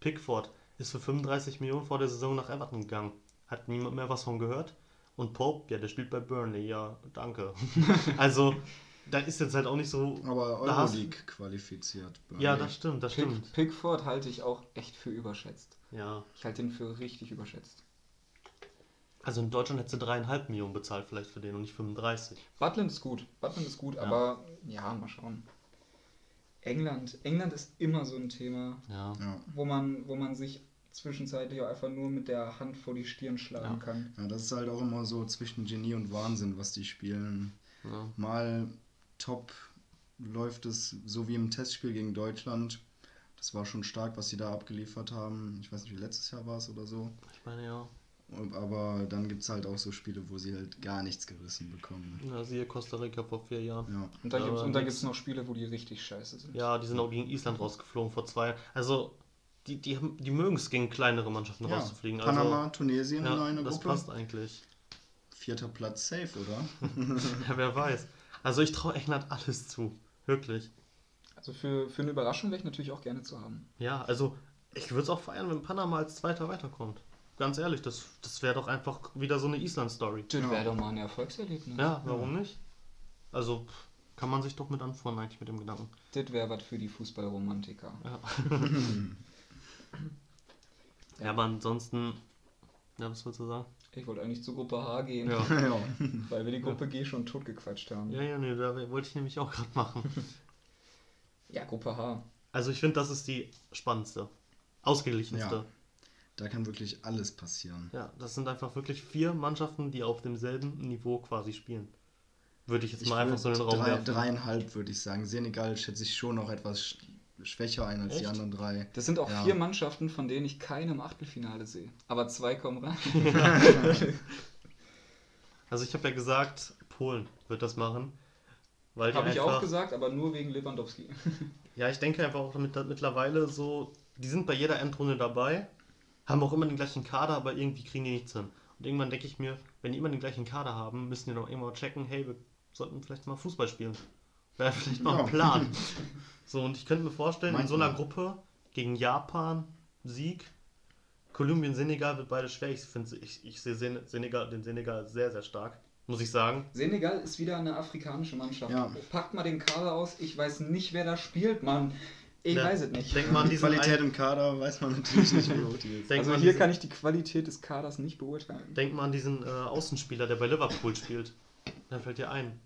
Pickford ist für 35 Millionen vor der Saison nach Everton gegangen. Hat niemand mehr was von gehört. Und Pope, ja, der spielt bei Burnley. Ja, danke. also, da ist jetzt halt auch nicht so. Aber Da hast- Euroleague qualifiziert. Ja, das stimmt, das stimmt. Pick, Pickford halte ich auch echt für überschätzt. Ja. Ich halte ihn für richtig überschätzt. Also in Deutschland hättest du dreieinhalb Millionen bezahlt vielleicht für den und nicht 35. Butland ist gut. Butland ist gut, Ja. aber ja, mal schauen. England. England ist immer so ein Thema, Ja. Ja. wo man, wo man sich zwischenzeitlich auch einfach nur mit der Hand vor die Stirn schlagen Ja. kann. ja, das ist halt auch immer so zwischen Genie und Wahnsinn, was die spielen. ja. Mal top läuft es so wie im Testspiel gegen Deutschland. Das war schon stark, was sie da abgeliefert haben. Ich weiß nicht, wie letztes Jahr war es oder so. Ich meine, ja. Aber dann gibt es halt auch so Spiele, wo sie halt gar nichts gerissen bekommen. ja siehe Costa Rica vor vier Jahren. Ja. Und dann Ja, gibt es noch Spiele, wo die richtig scheiße sind. Ja, die sind auch gegen Island rausgeflogen vor zwei. Also, die, die, die mögen es gegen kleinere Mannschaften ja. rauszufliegen. Panama, Also, Tunesien in ja, einer das Gruppe. passt eigentlich. Vierter Platz safe, oder? Ja, wer weiß. Also, ich traue England alles zu. Wirklich. Also für, für eine Überraschung wäre ich natürlich auch gerne zu haben. Ja, also, ich würde es auch feiern, wenn Panama als Zweiter weiterkommt. Ganz ehrlich, das, das wäre doch einfach wieder so eine Island-Story. Das Ja. wäre doch mal ein Erfolgserlebnis. Ja, warum nicht? Also, kann man sich doch mit anfreunden eigentlich mit dem Gedanken. Das wäre was für die Fußballromantiker. Ja. ja, aber ansonsten. Ja, was willst du sagen? Ich wollte eigentlich zur Gruppe H gehen, Ja. ja. weil wir die Gruppe G schon totgequatscht haben. Ja, ja, nee, da wollte ich nämlich auch gerade machen. Ja, Gruppe H. Also ich finde, das ist die spannendste, ausgeglichenste. Ja. Da kann wirklich alles passieren. Ja. das sind einfach wirklich vier Mannschaften, die auf demselben Niveau quasi spielen. Würde ich jetzt mal einfach so in den Raum drei, werfen. Dreieinhalb würde ich sagen. Senegal schätze ich schon noch etwas schwächer ein als die Echt? anderen drei. Das sind auch Ja. vier Mannschaften, von denen ich keine im Achtelfinale sehe. Aber zwei kommen rein. Also ich habe ja gesagt, Polen wird das machen. Weil die Habe ich einfach, auch gesagt, aber nur wegen Lewandowski. Ja, ich denke einfach auch mit, mittlerweile so, die sind bei jeder Endrunde dabei, haben auch immer den gleichen Kader, aber irgendwie kriegen die nichts hin. Und irgendwann denke ich mir, wenn die immer den gleichen Kader haben, müssen die doch irgendwann checken, hey, wir sollten vielleicht mal Fußball spielen. Wäre vielleicht mal ein Ja. Plan. So, und ich könnte mir vorstellen, in so einer Manchmal. Gruppe gegen Japan, Sieg, Kolumbien, Senegal wird beide schwer. Ich finde, ich, ich sehe Sen- Senegal, den Senegal sehr, sehr stark, muss ich sagen. Senegal ist wieder eine afrikanische Mannschaft. Ja. Packt mal den Kader aus. Ich weiß nicht, wer da spielt, Mann. Ich Ja, weiß es nicht. Denk mal an Die Qualität im Kader weiß man natürlich nicht, wie hoch die ist. denk Also hier diesen, kann ich die Qualität des Kaders nicht beurteilen. Denk mal an diesen äh, Außenspieler, der bei Liverpool spielt. Der fällt dir ein.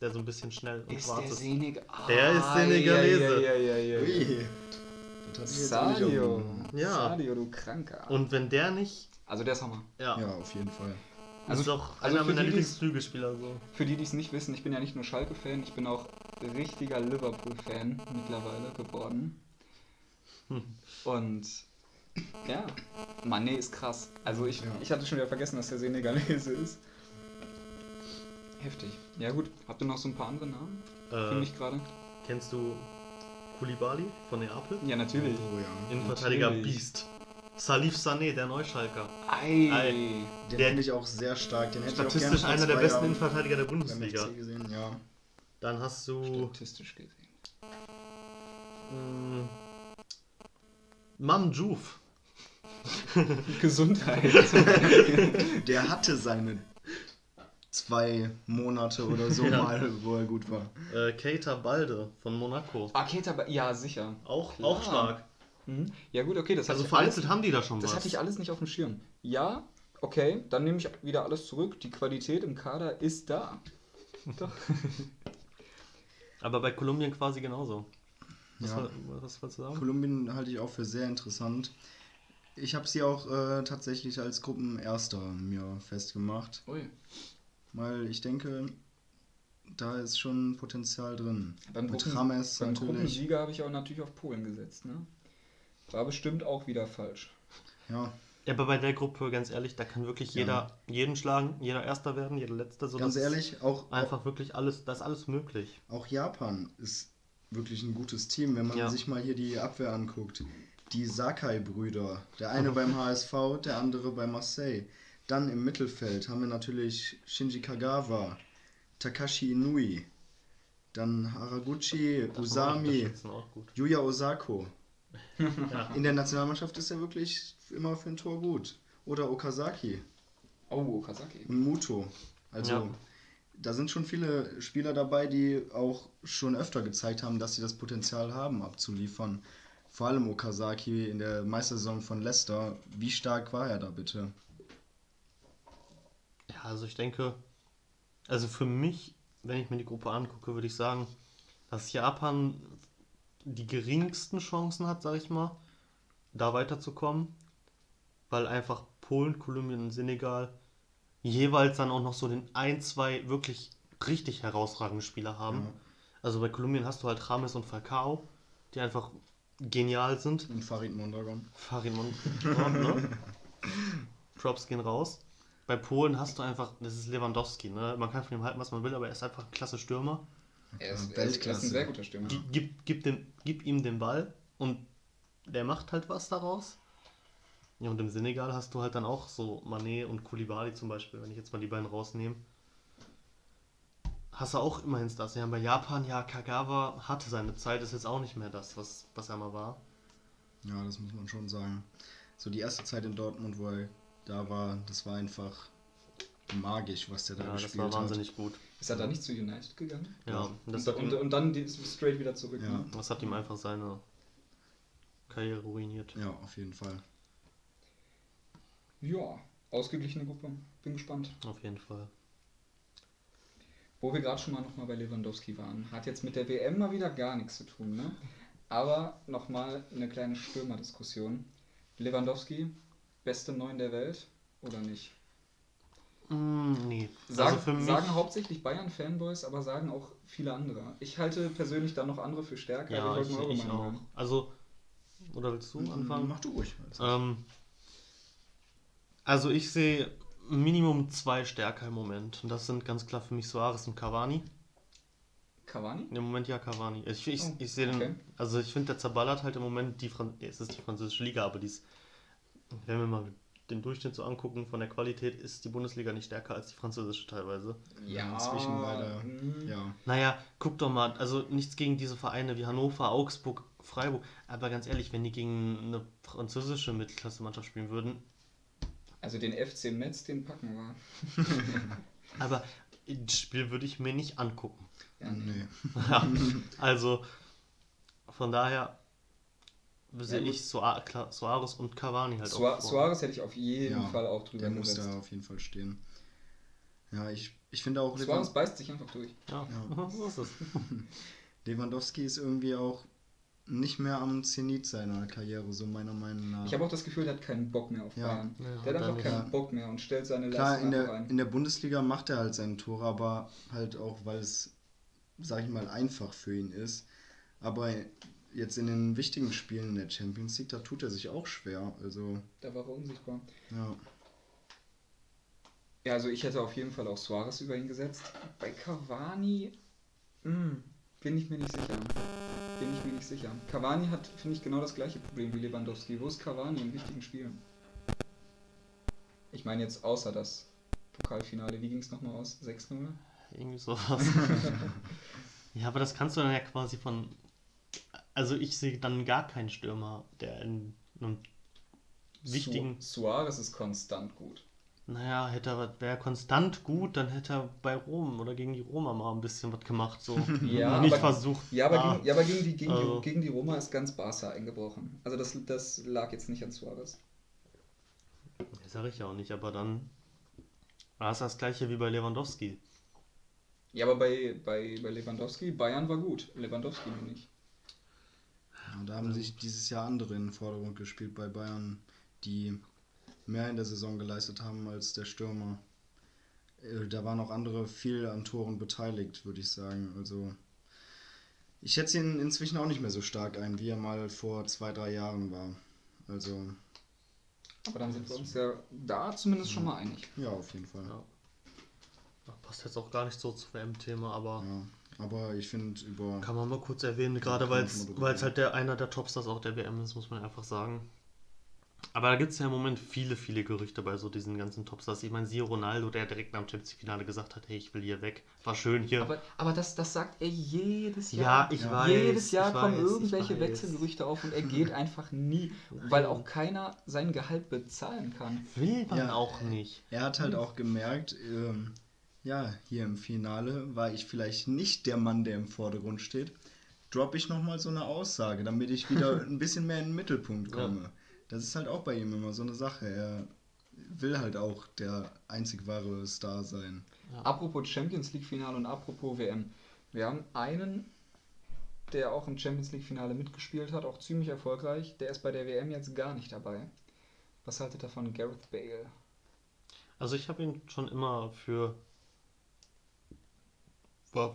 Der so ein bisschen schnell und schwarz ist. Senegal? Der ist Senegalese. Ja, ja, ja, ja, Sadio. Ja. Sadio, du Kranker. Und wenn der nicht. also der ist Hammer. Ja, Ja, auf jeden Fall. also, ist doch also einer für meiner Lieblingsflügelspieler. So. Für die, die es nicht wissen, ich bin ja nicht nur Schalke-Fan, ich bin auch richtiger Liverpool-Fan mittlerweile geworden. Hm. Und ja, Mané ist krass. Also ich, Ja. ich hatte schon wieder vergessen, dass der Senegalese ist. Heftig. Ja gut, habt ihr noch so ein paar andere Namen für Äh, mich gerade? kennst du Koulibaly von Neapel? Ja, natürlich. Oh ja. Innenverteidiger natürlich. Beast. Salif Sané, der Neuschalker. Ei. Ei. Den Der- finde ich auch sehr stark. Den hätte ich auch Statistisch einer der besten Innenverteidiger der Bundesliga. Gesehen. Ja. Dann hast du Statistisch gesehen. mh, Mam Juf. Gesundheit. Der hatte seine zwei Monate oder so Ja. mal, wo er gut war. Äh, Keita Balde von Monaco. ah, Keita, Ba- ja, sicher. Auch, Klar. auch stark. Mhm. Ja gut, okay, das Also vereinzelt haben die da schon Das was. hatte ich alles nicht auf dem Schirm. Ja, okay, dann nehme ich wieder alles zurück. Die Qualität im Kader ist da. Doch. Aber bei Kolumbien quasi genauso. Was, Ja. war- was wolltest du sagen? Kolumbien halte ich auch für sehr interessant. Ich habe sie auch äh, tatsächlich als Gruppenerster mir festgemacht, Ui. Weil ich denke, da ist schon Potenzial drin. Beim, Mit Gruppen, Rames beim natürlich. Gruppensieger habe ich auch natürlich auf Polen gesetzt. Ne? War bestimmt auch wieder falsch. Ja, Ja, aber bei der Gruppe, ganz ehrlich, da kann wirklich Ja. jeder jeden schlagen, jeder Erster werden, jeder Letzter. So ganz ehrlich, auch, Einfach wirklich alles, da ist alles möglich. auch Japan ist wirklich ein gutes Team, wenn man Ja. sich mal hier die Abwehr anguckt. die Sakai-Brüder. Der eine beim HSV, der andere bei Marseille. Dann im Mittelfeld haben wir natürlich Shinji Kagawa, Takashi Inui, dann Haraguchi, Usami. Yuya Osako. Ja. In der Nationalmannschaft ist er wirklich immer für ein Tor gut. Oder Okazaki Oh, Okazaki. und Muto. Also Ja. da sind schon viele Spieler dabei, die auch schon öfter gezeigt haben, dass sie das Potenzial haben, abzuliefern. Vor allem Okazaki in der Meistersaison von Leicester. Wie stark war er da bitte? Also ich denke, also für mich, wenn ich mir die Gruppe angucke, würde ich sagen, dass Japan die geringsten Chancen hat, sag ich mal, da weiterzukommen, weil einfach Polen, Kolumbien und Senegal jeweils dann auch noch so den ein, zwei wirklich richtig herausragende Spieler haben. Ja. Also bei Kolumbien hast du halt Rames und Falcao, die einfach genial sind. Und Farid Mondragon. Farid Mondragon, ne? Props gehen raus. Bei Polen hast du einfach, das ist Lewandowski, ne? Man kann von ihm halten, was man will, aber er ist einfach ein klasse Stürmer. Er ist, er ist, er ist Weltklasse. ein sehr guter Stürmer. Gib, gib, dem, gib ihm den Ball und der macht halt was daraus. Ja, und im Senegal hast du halt dann auch so Mané und Koulibaly zum Beispiel, wenn ich jetzt mal die beiden rausnehme. Hast du auch immerhin Stars. Ja, bei Japan, ja, Kagawa hatte seine Zeit, ist jetzt auch nicht mehr das, was, was er mal war. Ja, das muss man schon sagen. So die erste Zeit in Dortmund, wo er da war, das war einfach magisch, was der da Ja, das gespielt war wahnsinnig gut. Ist er da nicht zu United gegangen? Ja, das Und, hat und, und dann die- straight wieder zurück. Ja. Ne? das hat ihm einfach seine Karriere ruiniert. hat. Ja, auf jeden Fall. ja, ausgeglichene Gruppe. Bin gespannt. Auf jeden Fall. Wo wir gerade schon mal nochmal bei Lewandowski waren. Hat jetzt mit der WM mal wieder gar nichts zu tun, ne? Aber nochmal eine kleine Stürmerdiskussion. Lewandowski, beste Neun der Welt oder nicht? Mm, nee. Sagen, also für mich, sagen hauptsächlich Bayern-Fanboys, aber sagen auch viele andere. Ich halte persönlich da noch andere für stärker. ja, aber ich, ich auch. hören. Also, oder willst du anfangen? Mach du ruhig. Ähm, also ich sehe Minimum zwei Stärker im Moment. Und das sind ganz klar für mich Suarez und Cavani. Cavani? Im Moment ja Cavani. Ich, ich, Oh, ich sehe okay. den, also ich finde, der zerballert halt im Moment die, Fran es ist die französische Liga, aber die ist, wenn wir mal den Durchschnitt so angucken von der Qualität, ist die Bundesliga nicht stärker als die französische teilweise. Ja. Inzwischen leider. mm, Ja. Naja, guck doch mal, also nichts gegen diese Vereine wie Hannover, Augsburg, Freiburg, aber ganz ehrlich, wenn die gegen eine französische Mittelklasse-Mannschaft spielen würden, Also den FC Metz, den packen wir. aber das Spiel würde ich mir nicht angucken. Ja, Nee. Ja, also von daher sehe gut. ich Soa- Suarez und Cavani halt Sua auch vor. Suarez hätte ich auf jeden Ja, Fall auch drüber Der muss da auf jeden Fall stehen. Ja, ich, ich finde auch Suarez beißt sich einfach durch. Ja, Ja. so ist es. Lewandowski ist irgendwie auch nicht mehr am Zenit seiner Karriere, so meiner Meinung nach. Ich habe auch das Gefühl, der hat keinen Bock mehr auf Ja. Bayern. Ja, der hat er einfach keinen Ja. Bock mehr und stellt seine Klar, Leistung in der, ein. in der Bundesliga macht er halt seine Tore, aber halt auch, weil es, sag ich mal, einfach für ihn ist. Aber jetzt in den wichtigen Spielen in der Champions League, da tut er sich auch schwer. Also, Da war er unsichtbar. ja. Ja, also ich hätte auf jeden Fall auch Suarez über ihn gesetzt. Bei Cavani hm, bin ich mir nicht sicher. Bin ich mir nicht sicher. Cavani hat, finde ich, genau das gleiche Problem wie Lewandowski. Wo ist Cavani in wichtigen Spielen? Ich meine jetzt außer das Pokalfinale. Wie ging es nochmal aus? 6-0? Irgendwie sowas. ja, aber das kannst du dann ja quasi von. Also ich sehe dann gar keinen Stürmer, der in einem wichtigen. Su Suarez ist konstant gut. Naja, hätte er, wäre konstant gut, dann hätte er bei Rom oder gegen die Roma mal ein bisschen was gemacht. So. Ja, nicht aber- versucht. Ja, aber, Ah, gegen, ja, aber gegen, die, gegen, Also- die, gegen die Roma ist ganz Barca eingebrochen. Also das, das lag jetzt nicht an Suarez. Das sage ich ja auch nicht, aber dann war es das gleiche wie bei Lewandowski. Ja, aber bei, bei, bei Lewandowski, Bayern war gut. Lewandowski nur nicht. Ja, da haben sich dieses Jahr andere in den Vordergrund gespielt bei Bayern, die mehr in der Saison geleistet haben als der Stürmer. Äh, Da waren auch andere viel an Toren beteiligt, würde ich sagen. Also ich schätze ihn inzwischen auch nicht mehr so stark ein, wie er mal vor zwei, drei Jahren war. Also Aber dann sind wir uns ja da zumindest schon mal einig. ja, auf jeden Fall. Ja. Das passt jetzt auch gar nicht so zu WM-Thema, aber Ja. Aber ich finde über. Kann man mal kurz erwähnen, gerade weil es drüber weil es halt der, einer der Topstars auch der WM ist, muss man einfach sagen. Aber da gibt es ja im Moment viele, viele Gerüchte bei so diesen ganzen Topstars. Ich meine, siehe Ronaldo, der direkt nach dem Champions League-Finale gesagt hat, hey, ich will hier weg. War schön hier. Aber, aber das, das sagt er jedes ja, Jahr. ich Ja. weiß. Jedes Jahr ich kommen weiß, irgendwelche. Wechselgerüchte auf und er geht einfach nie, weil auch keiner sein Gehalt bezahlen kann. Will man Ja. auch nicht. Er hat halt auch gemerkt, ähm, ja, hier im Finale war ich vielleicht nicht der Mann, der im Vordergrund steht. Droppe ich nochmal so eine Aussage, damit ich wieder ein bisschen mehr in den Mittelpunkt komme. Das ist halt auch bei ihm immer so eine Sache. Er will halt auch der einzig wahre Star sein. Apropos Champions League Finale und apropos WM. Wir haben einen, der auch im Champions League Finale mitgespielt hat, auch ziemlich erfolgreich. Der ist bei der WM jetzt gar nicht dabei. Was haltet ihr von Gareth Bale? Also ich habe ihn schon immer für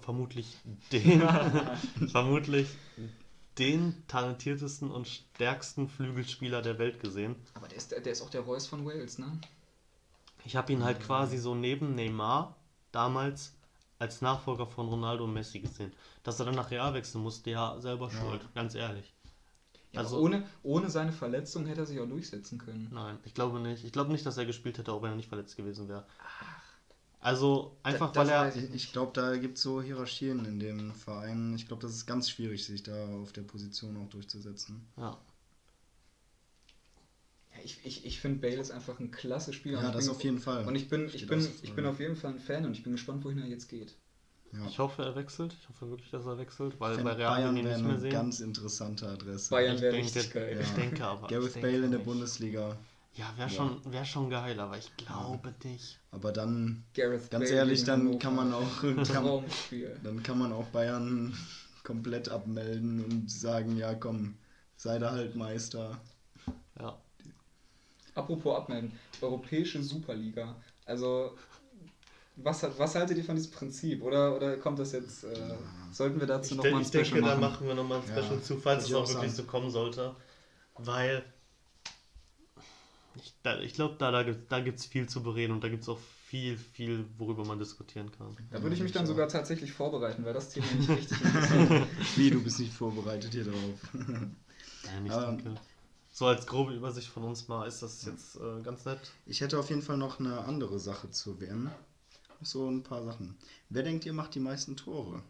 vermutlich den vermutlich den talentiertesten und stärksten Flügelspieler der Welt gesehen. Aber der ist, der ist auch der Reus von Wales, ne? Ich habe ihn halt quasi so neben Neymar damals als Nachfolger von Ronaldo und Messi gesehen. Dass er dann nach Real wechseln musste, ja, selber schuld, ganz ehrlich. Ja, Also- ohne, ohne seine Verletzung hätte er sich auch durchsetzen können. Nein, ich glaube nicht. Ich glaube nicht, dass er gespielt hätte, auch wenn er nicht verletzt gewesen wäre. Also einfach, das weil er. Ich, ich glaube, da gibt es so Hierarchien in dem Verein. Ich glaube, das ist ganz schwierig, sich da auf der Position auch durchzusetzen. Ja. Ja, ich ich, ich finde Bale ist einfach ein klasse Spieler. Ja, Und ich das bin- auf jeden Fall. Und ich bin, ich Steht bin, ich bin auf jeden Fall ein Fan und ich bin gespannt, wohin er jetzt geht. Ja. Ich hoffe, er wechselt. Ich hoffe wirklich, dass er wechselt, weil bei Real Bayern ich ihn wäre nicht mehr eine sehen. ganz interessante Adresse. Bayern ich wäre denke, richtig geil. Ich Ja. denke aber. ich Gareth Bale in der nicht. Bundesliga. Ja, wäre schon, wär schon geil, aber ich glaube nicht. Aber dann, Gareth ganz Bale ehrlich, dann Hannover. kann man auch kann, dann kann man auch Bayern komplett abmelden und sagen, ja komm, sei da halt Meister. Ja. Apropos abmelden, Europäische Superliga. Also, was, was haltet ihr von diesem Prinzip? Oder, oder kommt das jetzt, äh, sollten wir dazu Ich, noch de mal ein ich Special denke, da machen? machen wir nochmal ein Special Ja, zu, falls es auch wirklich sagen. so kommen sollte. Weil ich, da- ich glaube, da, da, gibt- da gibt es viel zu bereden und da gibt es auch viel, viel, worüber man diskutieren kann. Da würde ich mich dann sogar tatsächlich vorbereiten, weil das Thema mich richtig interessiert. Wie, du bist nicht vorbereitet hier drauf. Nein, ich Aber- denke, so als grobe Übersicht von uns mal ist das jetzt äh, ganz nett. Ich hätte auf jeden Fall noch eine andere Sache zur WM. So ein paar Sachen. Wer denkt, ihr macht die meisten Tore?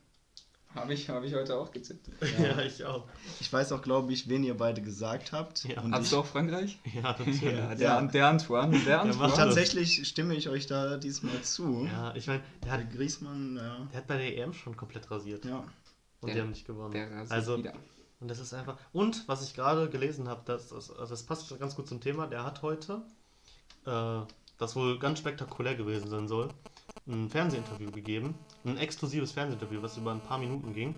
Habe ich, hab ich heute auch gezippt. Ja, ich auch. Ich weiß auch, glaube ich, wen ihr beide gesagt habt. Ja. Und Hast ich, du auch Frankreich? Ja, natürlich. Ja, Ja, der, der Antoine. Der Antoine. tatsächlich stimme ich euch da diesmal zu. ich meine, der Der hat, Griezmann, ja. der hat bei der EM schon komplett rasiert. ja. Und Der- die haben nicht gewonnen. Der rasiert also, wieder. und das ist einfach. Und was ich gerade gelesen habe, das, das, also das passt ganz gut zum Thema, der hat heute, äh, das wohl ganz spektakulär gewesen sein soll, ein Fernsehinterview gegeben. Ein exklusives Fernsehinterview, was über ein paar Minuten ging,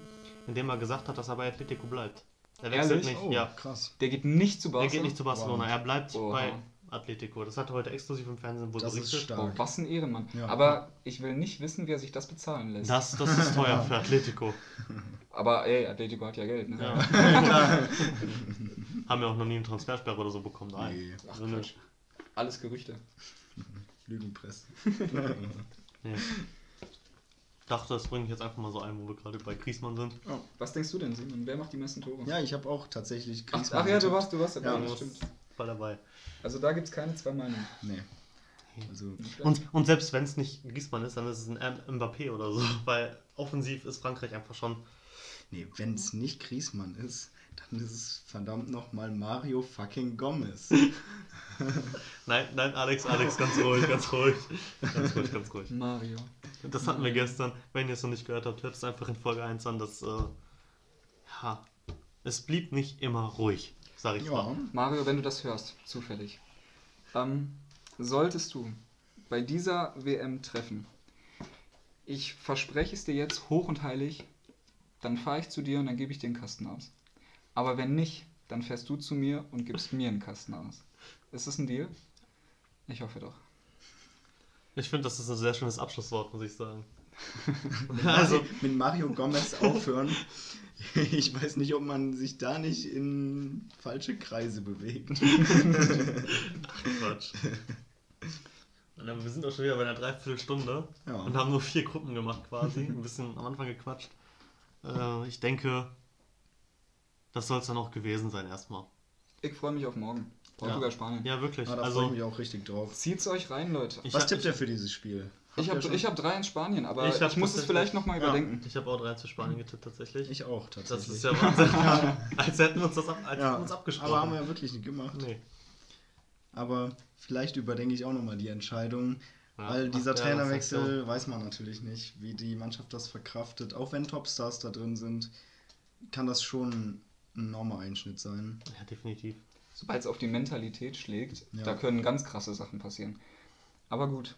in dem er gesagt hat, dass er bei Atletico bleibt. Er wechselt Ehrlich? nicht, Oh, ja. krass. Der geht nicht zu Er Barca. geht nicht zu Barcelona, Wow. er bleibt Oha. bei Atletico. Das hat er heute exklusiv im Fernsehen wohl Das ist berichtet. Oh, stark. was ein Ehrenmann. Ja. Aber ich will nicht wissen, wer sich das bezahlen lässt. Das, das ist teuer für Atletico. Aber ey, Atletico hat ja Geld, ne? Ja. Haben ja auch noch nie einen Transfersperre oder so bekommen. Nein. Nee. Ach, Also. Alles Gerüchte. Lügenpresse. Nee. Dachte, das bringe ich jetzt einfach mal so ein, wo wir gerade bei Griezmann sind. Was denkst du denn, Simon? Wer macht die meisten Tore? ja, ich habe auch tatsächlich ach, Griezmann ach ja, du warst, du warst dabei, Ja, das stimmt. voll dabei. Also da gibt es keine zwei Meinungen. Nee. Also. Und, und selbst wenn es nicht Griezmann ist, dann ist es ein Mbappé oder so, weil offensiv ist Frankreich einfach schon. nee, wenn es nicht Griezmann ist, dann ist es verdammt nochmal Mario fucking Gomez. Nein, nein, Alex, Alex, ganz ruhig, ganz ruhig. Ganz ruhig, ganz ruhig. Mario. Das hatten wir gestern. Wenn ihr es noch nicht gehört habt, hört es einfach in Folge 1 an, dass. Äh, ja, es blieb nicht immer ruhig, sag ich Ja. mal. Mario, wenn du das hörst, zufällig. Ähm, solltest du bei dieser WM treffen, ich verspreche es dir jetzt hoch und heilig, dann fahre ich zu dir und dann gebe ich dir einen Kasten aus. Aber wenn nicht, dann fährst du zu mir und gibst mir einen Kasten aus. Ist das ein Deal? Ich hoffe doch. Ich finde, das ist ein sehr schönes Abschlusswort, muss ich sagen. Also also, mit Mario Gomez aufhören. Ich weiß nicht, ob man sich da nicht in falsche Kreise bewegt. Quatsch. Und dann, wir sind auch schon wieder bei einer Dreiviertelstunde Ja. und haben nur vier Gruppen gemacht quasi. Ein bisschen am Anfang gequatscht. Äh, ich denke, das soll es dann auch gewesen sein erstmal. Ich freue mich auf morgen. Portugal, Spanien. Ja, wirklich. Ah, da freue ich also, mich auch richtig drauf. Zieht's euch rein, Leute. ich Was hab- tippt ihr für dieses Spiel? Ich Habt habe ich hab drei in Spanien, aber Ich ich, muss es vielleicht nochmal Ja. überdenken. Ich habe auch 3 zu Spanien getippt, tatsächlich. Ich auch, das tatsächlich. ist ja Wahnsinn. als hätten wir uns das ab, als Ja, hätten wir uns abgesprochen. aber haben wir ja wirklich nicht gemacht. nee. Aber vielleicht überdenke ich auch nochmal die Entscheidung, Ja, weil dieser ja Trainerwechsel weiß man natürlich nicht, wie die Mannschaft das verkraftet. Auch wenn Topstars da drin sind, kann das schon ein enormer Einschnitt sein. Ja, definitiv. Sobald es auf die Mentalität schlägt, Ja. da können ganz krasse Sachen passieren. Aber gut,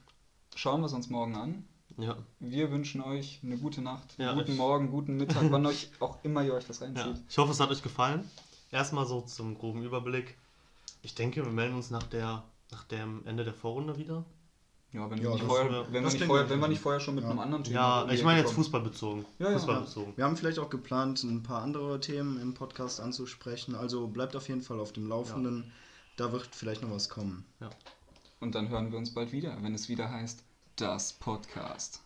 schauen wir es uns morgen an. Ja. Wir wünschen euch eine gute Nacht, Ja, guten ich- Morgen, guten Mittag, wann euch auch immer ihr euch das ja. reinzieht. Ich hoffe, es hat euch gefallen. Erstmal so zum groben Überblick. Ich denke, wir melden uns nach, der, nach dem Ende der Vorrunde wieder. Ja, wenn, Ja, wir, nicht vorher, wenn, wir, nicht vorher, ich wenn wir nicht vorher schon mit Ja. einem anderen Thema Ja, ich meine jetzt fußballbezogen. Ja, ja. Fußballbezogen. Wir haben vielleicht auch geplant, ein paar andere Themen im Podcast anzusprechen. Also bleibt auf jeden Fall auf dem Laufenden. Da wird vielleicht noch was kommen. Ja. Und dann hören wir uns bald wieder, wenn es wieder heißt, das Podcast.